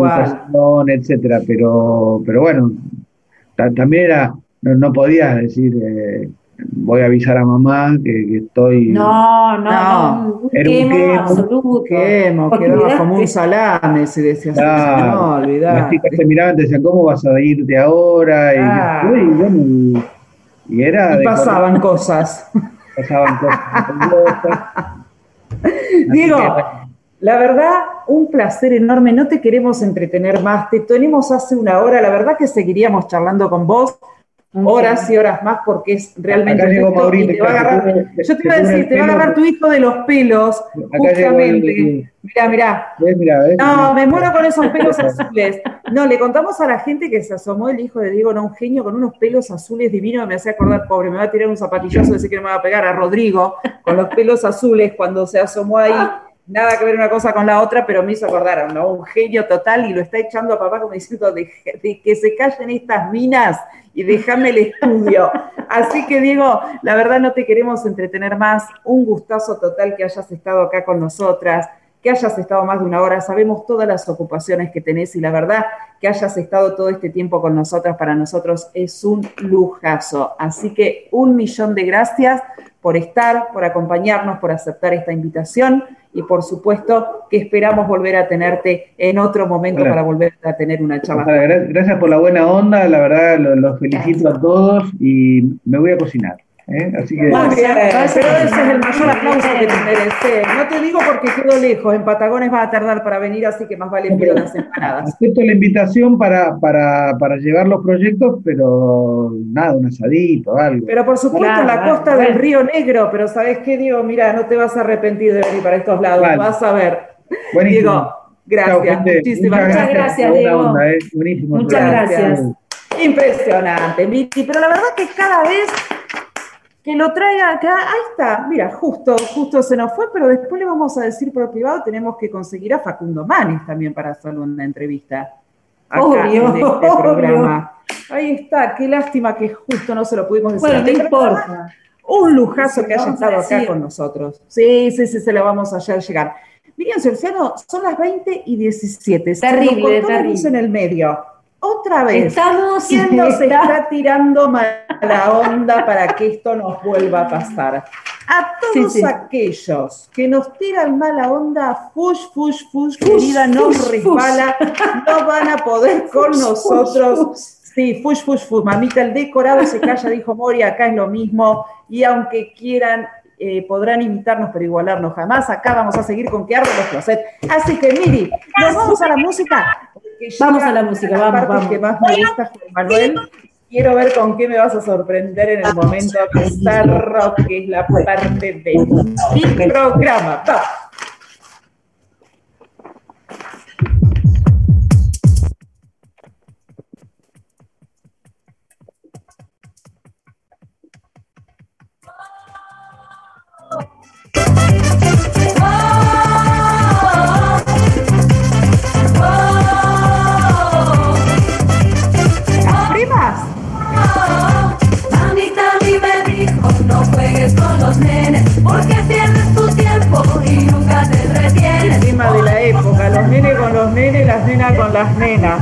cual. etcétera, pero, pero bueno, también era, no, no podías decir eh, voy a avisar a mamá que, que estoy no, no, No. no, un Era un quemo quemo. absoluto. Quemo, quedaba como un salame, se decía así, Claro. no, Las olvidá. chicas te miraban y te decían, ¿cómo vas a irte ahora? Y, Ah. y bueno, y, y era Y pasaban cosas. pasaban cosas. <laughs> que, la verdad, un placer enorme. No te queremos entretener más. Te tenemos hace una hora. La verdad que seguiríamos charlando con vos. horas y horas más porque es realmente Acá llegó Maurito, te va a agarrar, yo te iba a decir, te va a agarrar tu hijo de los pelos, justamente. Mirá, mirá. ¿Ves? Mirá, ¿ves? No, me muero con esos pelos azules. No, le contamos a la gente que se asomó el hijo de Diego, no, un genio con unos pelos azules divinos, me hacía acordar, pobre, me va a tirar un zapatillazo, decir que no me va a pegar a Rodrigo, con los pelos azules, cuando se asomó ahí, nada que ver una cosa con la otra, pero me hizo acordar, ¿no? Un genio total y lo está echando a papá como diciendo de, que se callen estas minas y déjame el estudio. Así que Diego, la verdad no te queremos entretener más. Un gustazo total que hayas estado acá con nosotras, que hayas estado más de una hora. Sabemos todas las ocupaciones que tenés y la verdad que hayas estado todo este tiempo con nosotras para nosotros es un lujazo. Así que un millón de gracias por estar, por acompañarnos, por aceptar esta invitación y por supuesto que esperamos volver a tenerte en otro momento Hola. para volver a tener una charla. Gracias por la buena onda, la verdad lo- los felicito a todos y me voy a cocinar. ¿Eh? Así que Muy bien, pero ese es el mayor aplauso que te mereces. No te digo porque quedo lejos, en Patagones va a tardar para venir, así que más vale pido las empanadas. acepto la invitación para, para, para llevar los proyectos, pero nada, un asadito, algo. Pero por supuesto Claro, en la claro, costa del Río Negro, pero ¿sabes qué, Diego? Mira, no te vas a arrepentir de venir para estos lados, Vale. vas a ver. Buenísimo. Diego, gracias, Chao, muchísimas Muchas gracias. gracias, buena onda, ¿eh? Buenísimo. Muchas programa. gracias. Impresionante, Vicky, pero la verdad que cada vez que lo traiga acá, ahí está, mira, justo, justo se nos fue, pero después le vamos a decir por privado, tenemos que conseguir a Facundo Manes también para hacerle una entrevista acá Obvio, en este obvio. programa. Ahí está, qué lástima que justo no se lo pudimos decir. Bueno, no importa. Un lujazo que haya estado acá con nosotros. Sí, sí, sí, se lo vamos a hacer llegar. Miriam Cerciano, son las 20 y 17. Se nos Terrible, terrible. en el medio. Otra vez. Estamos- ¿Quién nos <laughs> está- está tirando mala onda para que esto nos vuelva a pasar? A todos Sí, sí. aquellos que nos tiran mala onda, fush, fush, fush, querida, fush, resbala, no van a poder <laughs> con Fush, nosotros. Sí, fush, fush, fush. Mamita, el decorado se calla, dijo Mori, acá es lo mismo. Y aunque quieran, eh, podrán imitarnos, pero igualarnos jamás. Acá vamos a seguir con que arden los closet. Así que, Miri, nos vamos a la música. Vamos a la música, vamos, parte vamos. que más me gusta, Juan Manuel. Quiero ver con qué me vas a sorprender en el momento bizarro, que es la parte de mi programa. Va. Tema de la época, los nenes con los nenes, las nenas con las nenas.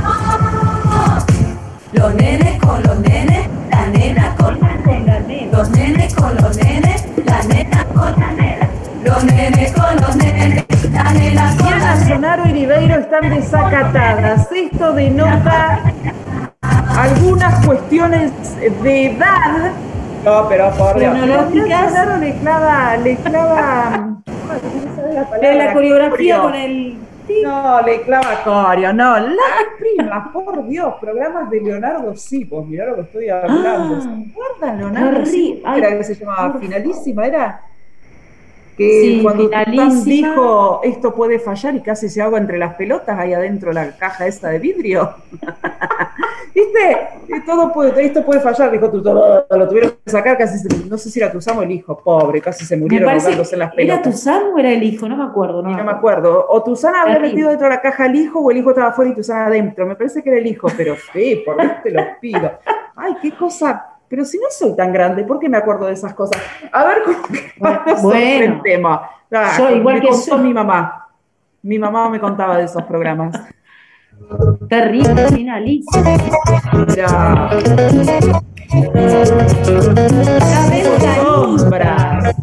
Los nenes con los nenes, la nena con la nena. Los nenes con los nenes, la nena con la nena. Los nenes con los nenes, la nena con la Diana Sonaro y Ribeiro están desacatadas. Esto denota algunas cuestiones de edad. No, pero por Dios. Le clava, le clava. La palabra, De la coreografía coreo. con el. No, le clava coreo, no, las primas, por Dios, programas de Leonardo Sipos, mirá lo que estoy hablando. Ah, ¿Se acuerdan Leonardo Sipos? Era que se llamaba Finalísima, era que Sí, cuando Tután dijo esto puede fallar y casi se hago entre las pelotas ahí adentro de la caja esa de vidrio. <laughs> ¿Viste? Todo puede, esto puede fallar, dijo Tután. Lo tuvieron que sacar, casi se- no sé si era Tuzamo o el hijo, pobre, casi se murieron ahogándose en las ¿Era pelotas. Tuzán o era el hijo? No me acuerdo. No, no me acuerdo. O Tuzana había metido dentro de la caja al hijo o el hijo estaba afuera y Tuzana adentro. Me parece que era el hijo, pero sí, por Dios te lo pido. Ay, qué cosa. Pero si no soy tan grande, ¿por qué me acuerdo de esas cosas? A ver cómo Bueno. <laughs> sorprendemos. Ah, Yo, igual me que contó yo. mi mamá. Mi mamá me contaba de esos programas. <laughs> Terrible, finalísimo. Mira. Sombras.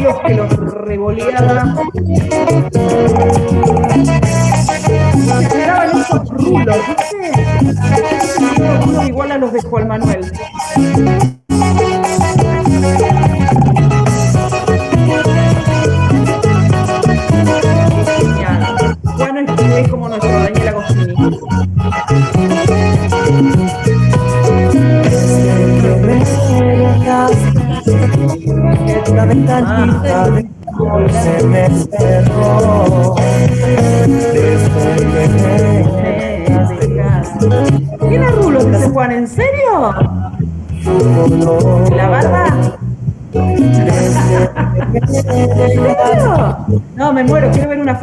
Los que los revoleaban. Los de Juan Manuel.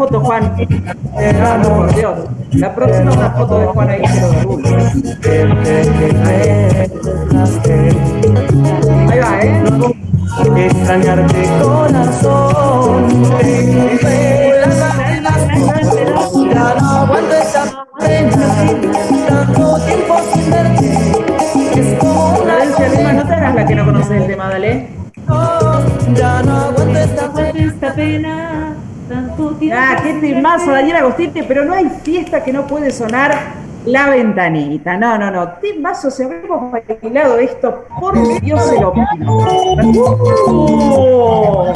Foto, Juan. No, no, por Dios. La próxima una foto de Juan ahí. Ahí va, ¿eh? Extrañarte corazón. Ah, qué temazo, Daniel Agostini, pero no hay fiesta que no puede sonar la ventanita. No, no, no. Temazo, si habremos bailado esto, por Dios se lo pido. ¡Oh!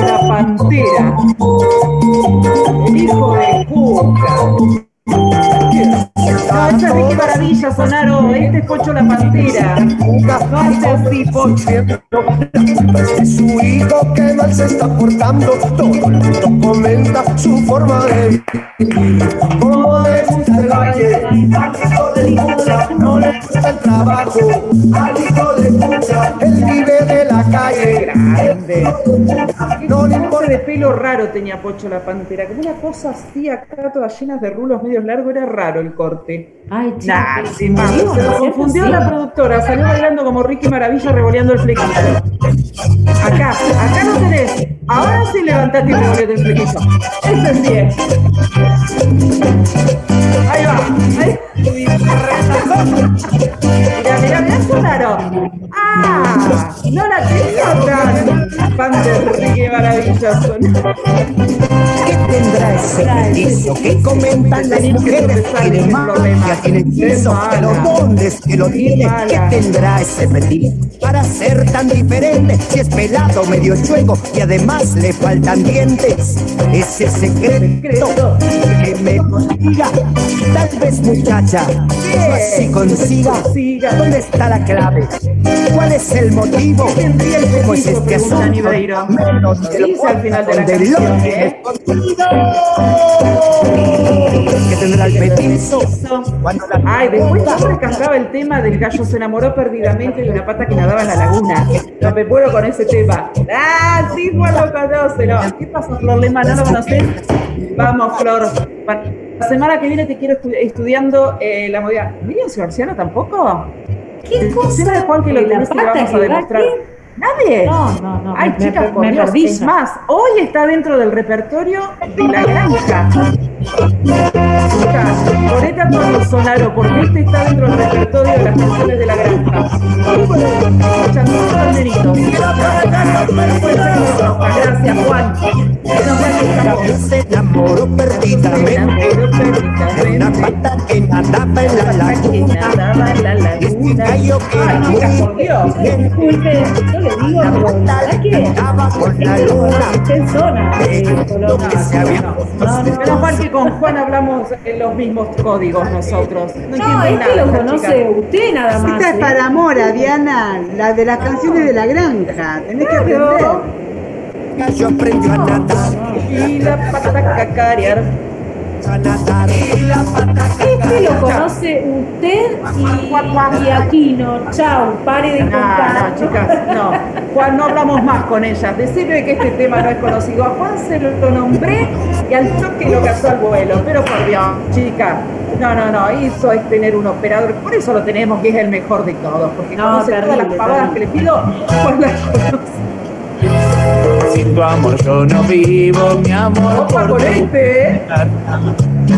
La pantera. Hijo de Cuca. Qué maravilla, Sonaro. Pocho la Pantera. No hace así, Pocho. Es su hijo que mal se está portando, todo el mundo comenta su forma de vivir. Como le gusta el baile, trabajo, al hijo de puta él vive de la calle. Grande. No le importa de pelo raro tenía Pocho la Pantera, como una cosa así acá, todas llenas de rulos medios largos, era raro el corte. Ay, chico, Nah, se lo ¿no? confundió Sí. la productora, salió bailando como Ricky Maravilla revoleando el flequillo. Acá, acá lo tenés. Ahora sí levantate y revolete el flequillo. Ese es bien. Ahí va. Ahí. Mira, mira, mira, sonaron. Ah, no la tenía tan Ricky Maravilla. ¿Qué tendrá ese petizo que comentan las mujeres? Tiene magia, tiene hechizo, que los dones que lo tiene. ¿Qué tendrá ese petizo para ser tan diferente? Si es pelado, medio chueco y además le faltan dientes. Ese secreto que me diga, tal vez muchacha, yo así consiga. ¿Dónde está la clave? ¿Cuál es el motivo? ¿Cómo es este asunto? Menos del Dice al final de la canción, lo ¿eh? que tendrá el petizo cuando la Ay, después siempre cantaba el tema del gallo se enamoró perdidamente de una pata que nadaba en la laguna. No me puedo con ese tema. Ah, sí, Juan lo conoce, no. ¿Qué pasa, Flor Lema? ¿No lo conoces? Vamos, Flor. La semana que viene te quiero estu- estudiando eh, la movida. ¿Miriam Ciorciano tampoco? ¿Qué cosa? Decime, Juan, que lo ¿De tenés pata vamos a que demostrar. aquí? ¿Nadie? No, no, no. Ay, me- chicas, me, por me Dios. Es más, hoy está dentro del repertorio de la granja. Chicas, ponete con los sonaros, porque este está dentro del repertorio de las canciones de la granja. Nenitos. Gracias, Juan. se enamoró perdidamente de una pata que nadaba en la laguna. Y este gallo que era muy Disculpe, yo le digo, pero verdad que estaba con la luna. Lo que se había Menos mal que con Juan hablamos los mismos códigos nosotros. No, No, este nada. lo conoce chica. usted nada más. Esta es ¿eh? para Mora, Diana, la de las canciones de la granja. Tenés que aprender. gallo aprendió a nadar. Y la pata cacarear. A nadar. Y la pata Este lo conoce usted y, y Aquino. Chao, pare de No, contar. no, chicas, no. Juan, no hablamos más con ellas. Decirle que este tema no es conocido. A Juan se lo nombré y al toque lo cazó al vuelo. Pero por Dios, chicas. No, no, no. Eso es tener un operador. Por eso lo tenemos, que es el mejor de todos. Porque No, conoce todas las terrible, pavadas que le pido. Juan las conoce. Sin tu amor yo no vivo, mi amor Opa, por este, ¿eh?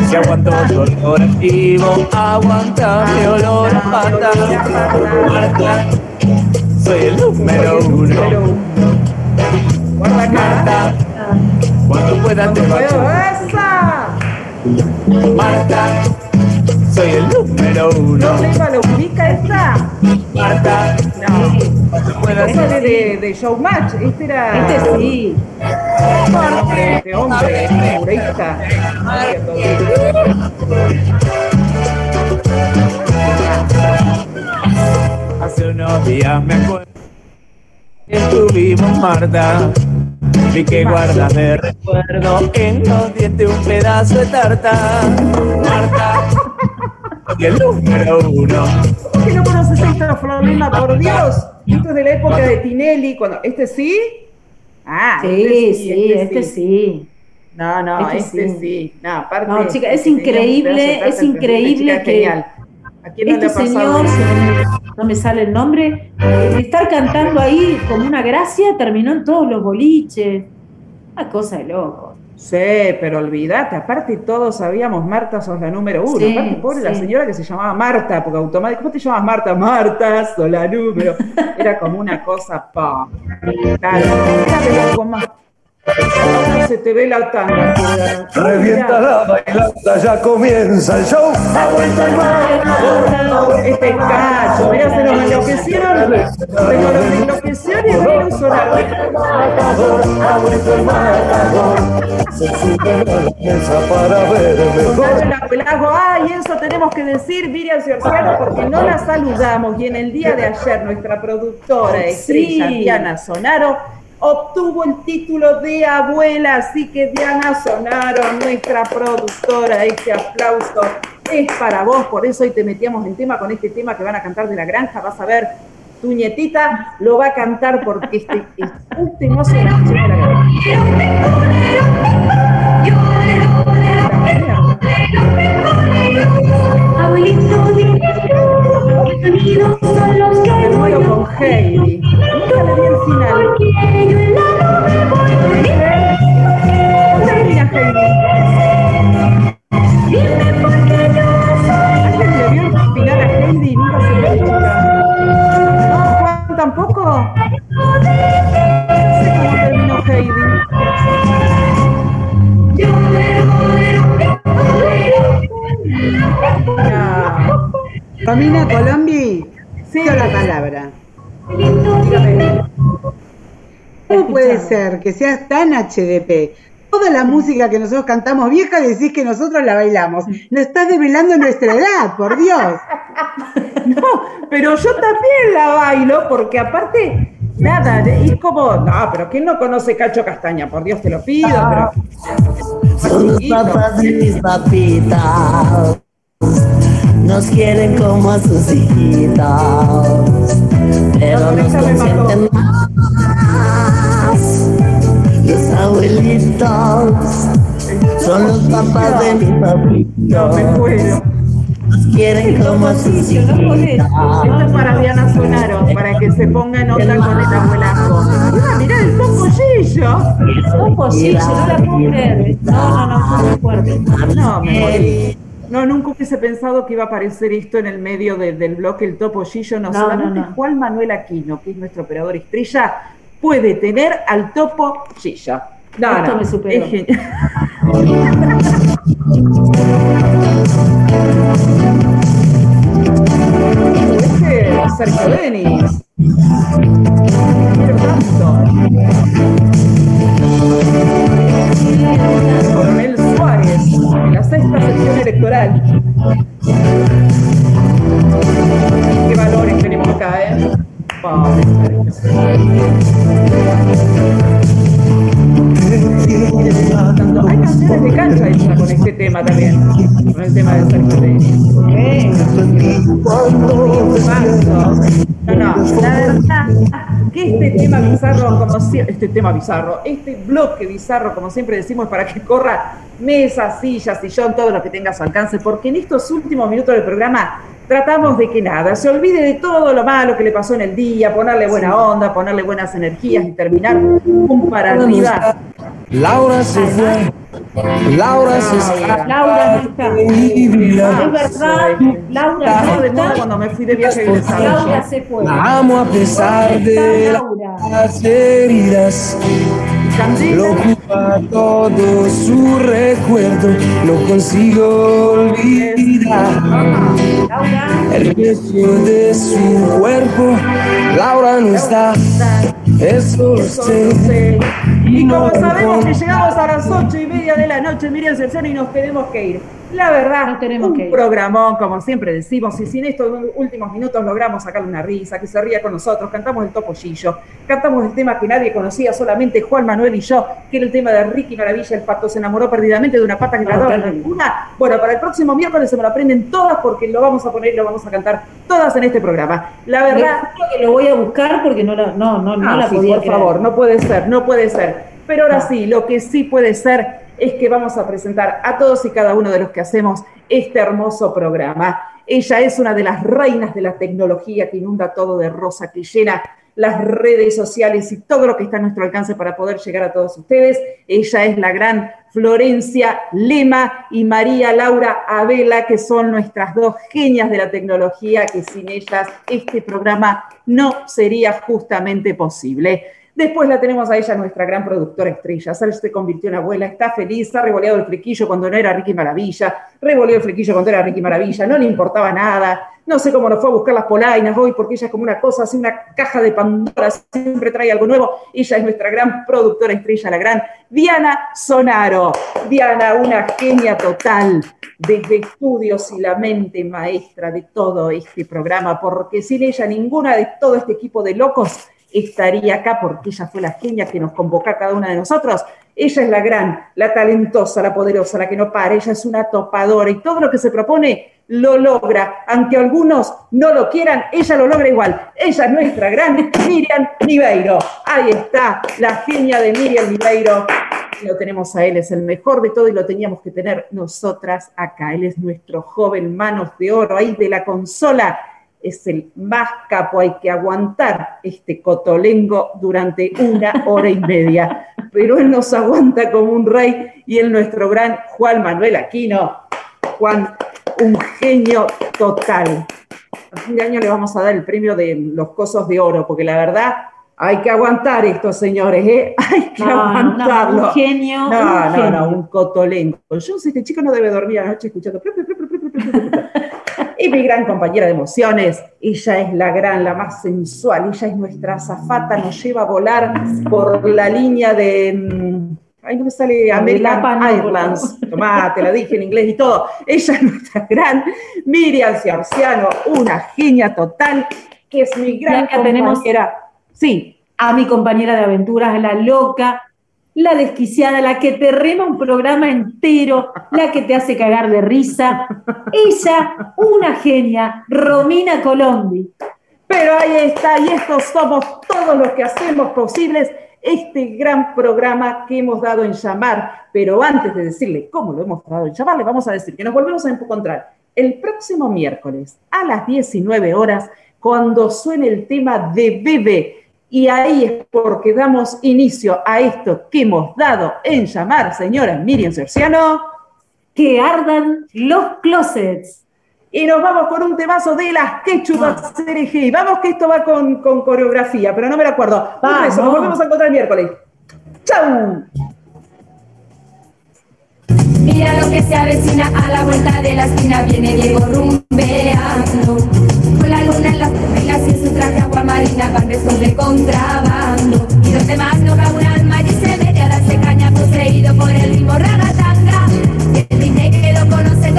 Si aguanto tu olor activo, aguanta mi olor a pata. Marta, soy el número uno. Guarda acá. Marta, cuando puedas te vas. ¡Esa! Marta, soy el número uno. ¿No Lema lo ubica esta? Marta, No. cuando puedas Esa de, de, de Showmatch. Este era. Este sí. Este hombre, humorista. Hace unos días me acuerdo que estuvimos Marta Vi que guardas de recuerdo en los dientes un pedazo de tarta Marta el número uno. ¿Por qué no conoces esta Florlima? Por Dios. Esto es de la época de Tinelli. Cuando... ¿Este sí? Ah, Sí, sí, este sí. No, no, este, Este sí. sí. No, aparte, No, chica, es increíble, es increíble chica, que genial. ¿A quién no este le ha pasado señor, eso? no me- sale el nombre, eh, de estar cantando ahí como una gracia, terminó en todos los boliches. Una cosa de loco. Sí, pero olvídate, aparte todos sabíamos, Marta sos la número uno. Sí, aparte, pobre la señora que se llamaba Marta, porque automáticamente, ¿cómo te llamas Marta? Marta, sos la número. <laughs> Era como una cosa, pa. Claro, era de se te ve la tanga. Revienta la bailanta, ya comienza el show. Ha vuelto el mar. Este cacho, mirá, se nos enloquecieron. Se nos enloquecieron y vino sonar. Ha vuelto el matador. Se sube a la mesa para ver mejor. Pelago. Ay, eso tenemos que decir, Miriam Ciorciano, porque no la saludamos. Y en el día de ayer, nuestra productora estrella, Sí. Diana Sonaro, obtuvo el título de abuela. Así que, Diana Sonaro, nuestra productora, este aplauso es para vos. Por eso hoy te metíamos en tema con este tema que van a cantar de la granja. Vas a ver. Tu nietita lo va a cantar porque este es un temazo de la granja. Abuelito, sonidos son los que Me muero con Heidi. Nunca le vi el final. Porque yo en la nube voy ¿Cómo termina Heidi? Dime por qué yo soy ¿Alguien le vio el final a Heidi y nunca se lo chica? ¿No, Juan, tampoco? No sé cómo terminó Heidi. Romina Colombi, Sí. la palabra. ¿Cómo puede ser que seas tan HDP? Toda la música que nosotros cantamos vieja decís que nosotros la bailamos. Nos estás develando nuestra edad, por Dios. <laughs> No, pero yo también la bailo porque aparte, nada, es como, no, pero ¿quién no conoce Cacho Castaña? Por Dios te lo pido, pero... Son los papás de mis papitas. Nos quieren como a sus hijitas. Pero nos consienten más. Los abuelitos son los papás de me muero. Nos quieren como a sus Esto hijitas. es para Diana Sonaro, para que se ponga en onda con el abuelazo. Mira, mirá el topollillo. Topollillo, no la puedo creer. No, no, no, no muy fuerte. No, me morí. No, nunca hubiese pensado que iba a aparecer esto en el medio de- del bloque El Topollillo. No, No, solamente no, no. Juan Manuel Aquino, que es nuestro operador estrella, puede tener al Topollillo. No, Esto no, me superó. es genial. <laughs> Este es Sergio Denis. Quiero tanto. Sexta sección electoral. Qué valores tenemos acá, ¿eh? Tanto- Hay canciones de cancha hechas con este tema también, con el tema de Sergio Denis. No, no, la verdad que este tema bizarro, como si- este tema bizarro, este bloque bizarro, como siempre decimos, para que corra mesa, silla, sillón, todo lo que tenga a su alcance, porque en estos últimos minutos del programa tratamos de que nada, se olvide de todo lo malo que le pasó en el día, ponerle buena onda, ponerle buenas energías y terminar un para arriba. Laura se fue. Laura se Laura. Laura. Es verdad, Laura no está. cuando me fui de viaje. Laura se fue. La amo a pesar de Laura. las heridas. Lo ocupa todo su recuerdo. No consigo olvidar el precio de su cuerpo. Laura no está. Eso lo sé. Y como sabemos que llegamos a las ocho y media de la noche, Miriam Cercano, y nos tenemos que ir. La verdad, tenemos un que ir. programón, como siempre decimos, y si en estos últimos minutos logramos sacarle una risa, que se ría con nosotros, cantamos el topollillo, cantamos el tema que nadie conocía, solamente Juan Manuel y yo, que era el tema de Ricky Maravilla, el pato se enamoró perdidamente de una pata que le daba la luna. Bueno, para el próximo miércoles se me lo aprenden todas porque lo vamos a poner y lo vamos a cantar todas en este programa. La verdad, que lo voy a buscar porque no la, no, no, no Ah, la sí, podía por creer. favor, no puede ser, no puede ser. Pero ahora sí, lo que sí puede ser es que vamos a presentar a todos y cada uno de los que hacemos este hermoso programa. Ella es una de las reinas de la tecnología que inunda todo de rosa, que llena las redes sociales y todo lo que está a nuestro alcance para poder llegar a todos ustedes. Ella es la gran Florencia Lema y María Laura Abela, que son nuestras dos genias de la tecnología, que sin ellas este programa no sería justamente posible. Después la tenemos a ella, nuestra gran productora estrella. Sal se convirtió en abuela, está feliz, ha revoleado el flequillo cuando no era Ricky Maravilla, revoleó el flequillo cuando era Ricky Maravilla, no le importaba nada. No sé cómo nos fue a buscar las polainas hoy, porque ella es como una cosa, así una caja de Pandora, siempre trae algo nuevo. Ella es nuestra gran productora estrella, la gran Diana Sonaro. Diana, una genia total, desde estudios y la mente maestra de todo este programa, porque sin ella ninguna de todo este equipo de locos estaría acá porque ella fue la genia que nos convocó a cada una de nosotros. Ella es la gran, la talentosa, la poderosa, la que no para. Ella es una topadora y todo lo que se propone lo logra. Aunque algunos no lo quieran, ella lo logra igual. Ella es nuestra gran Miriam Niveiro. Ahí está, la genia de Miriam Niveiro. Lo tenemos a él, es el mejor de todo y lo teníamos que tener nosotras acá. Él es nuestro joven manos de oro ahí de la consola es el más capo, hay que aguantar este cotolengo durante una hora y media, pero él nos aguanta como un rey y él nuestro gran Juan Manuel Aquino, Juan, un genio total. A fin de año le vamos a dar el premio de los cosos de oro, porque la verdad hay que aguantar esto, señores, ¿eh? hay que No, no, aguantarlo. un genio, No, un no, genio. no, un cotolengo. Yo sé, este chico no debe dormir anoche escuchando. Y mi gran compañera de emociones, ella es la gran, la más sensual, ella es nuestra azafata, nos lleva a volar por la línea de. mm, Ay, no me sale American Airlines. Tomá, te la dije en inglés y todo. Ella es nuestra gran Miriam Ciorciano, una genia total, que es mi gran Y acá tenemos compañera. Sí. a mi compañera de aventuras, la loca, la desquiciada, la que te rema un programa entero, la que te hace cagar de risa. Ella, una genia, Romina Colombi. Pero ahí está, y estos somos todos los que hacemos posibles este gran programa que hemos dado en llamar. Pero antes de decirle cómo lo hemos dado en llamar, le vamos a decir que nos volvemos a encontrar el próximo miércoles a las 19 horas cuando suene el tema de Bebe. Y ahí es porque damos inicio a esto que hemos dado en llamar, señora Miriam Cerciano. Que ardan los closets. Y nos vamos con un temazo de las quechudas CRG. Vamos que esto va con, con coreografía, pero no me lo acuerdo. Un beso, nos volvemos a encontrar el miércoles. ¡Chau! Mira lo que se avecina a la vuelta de la esquina, viene Diego rumbeando. Con la luna en las pupilas y su traje aguamarina, van besos de contrabando. Y donde más no cabe un alma y se mete a darse caña, poseído por el ritmo ragatanga. El que lo conoce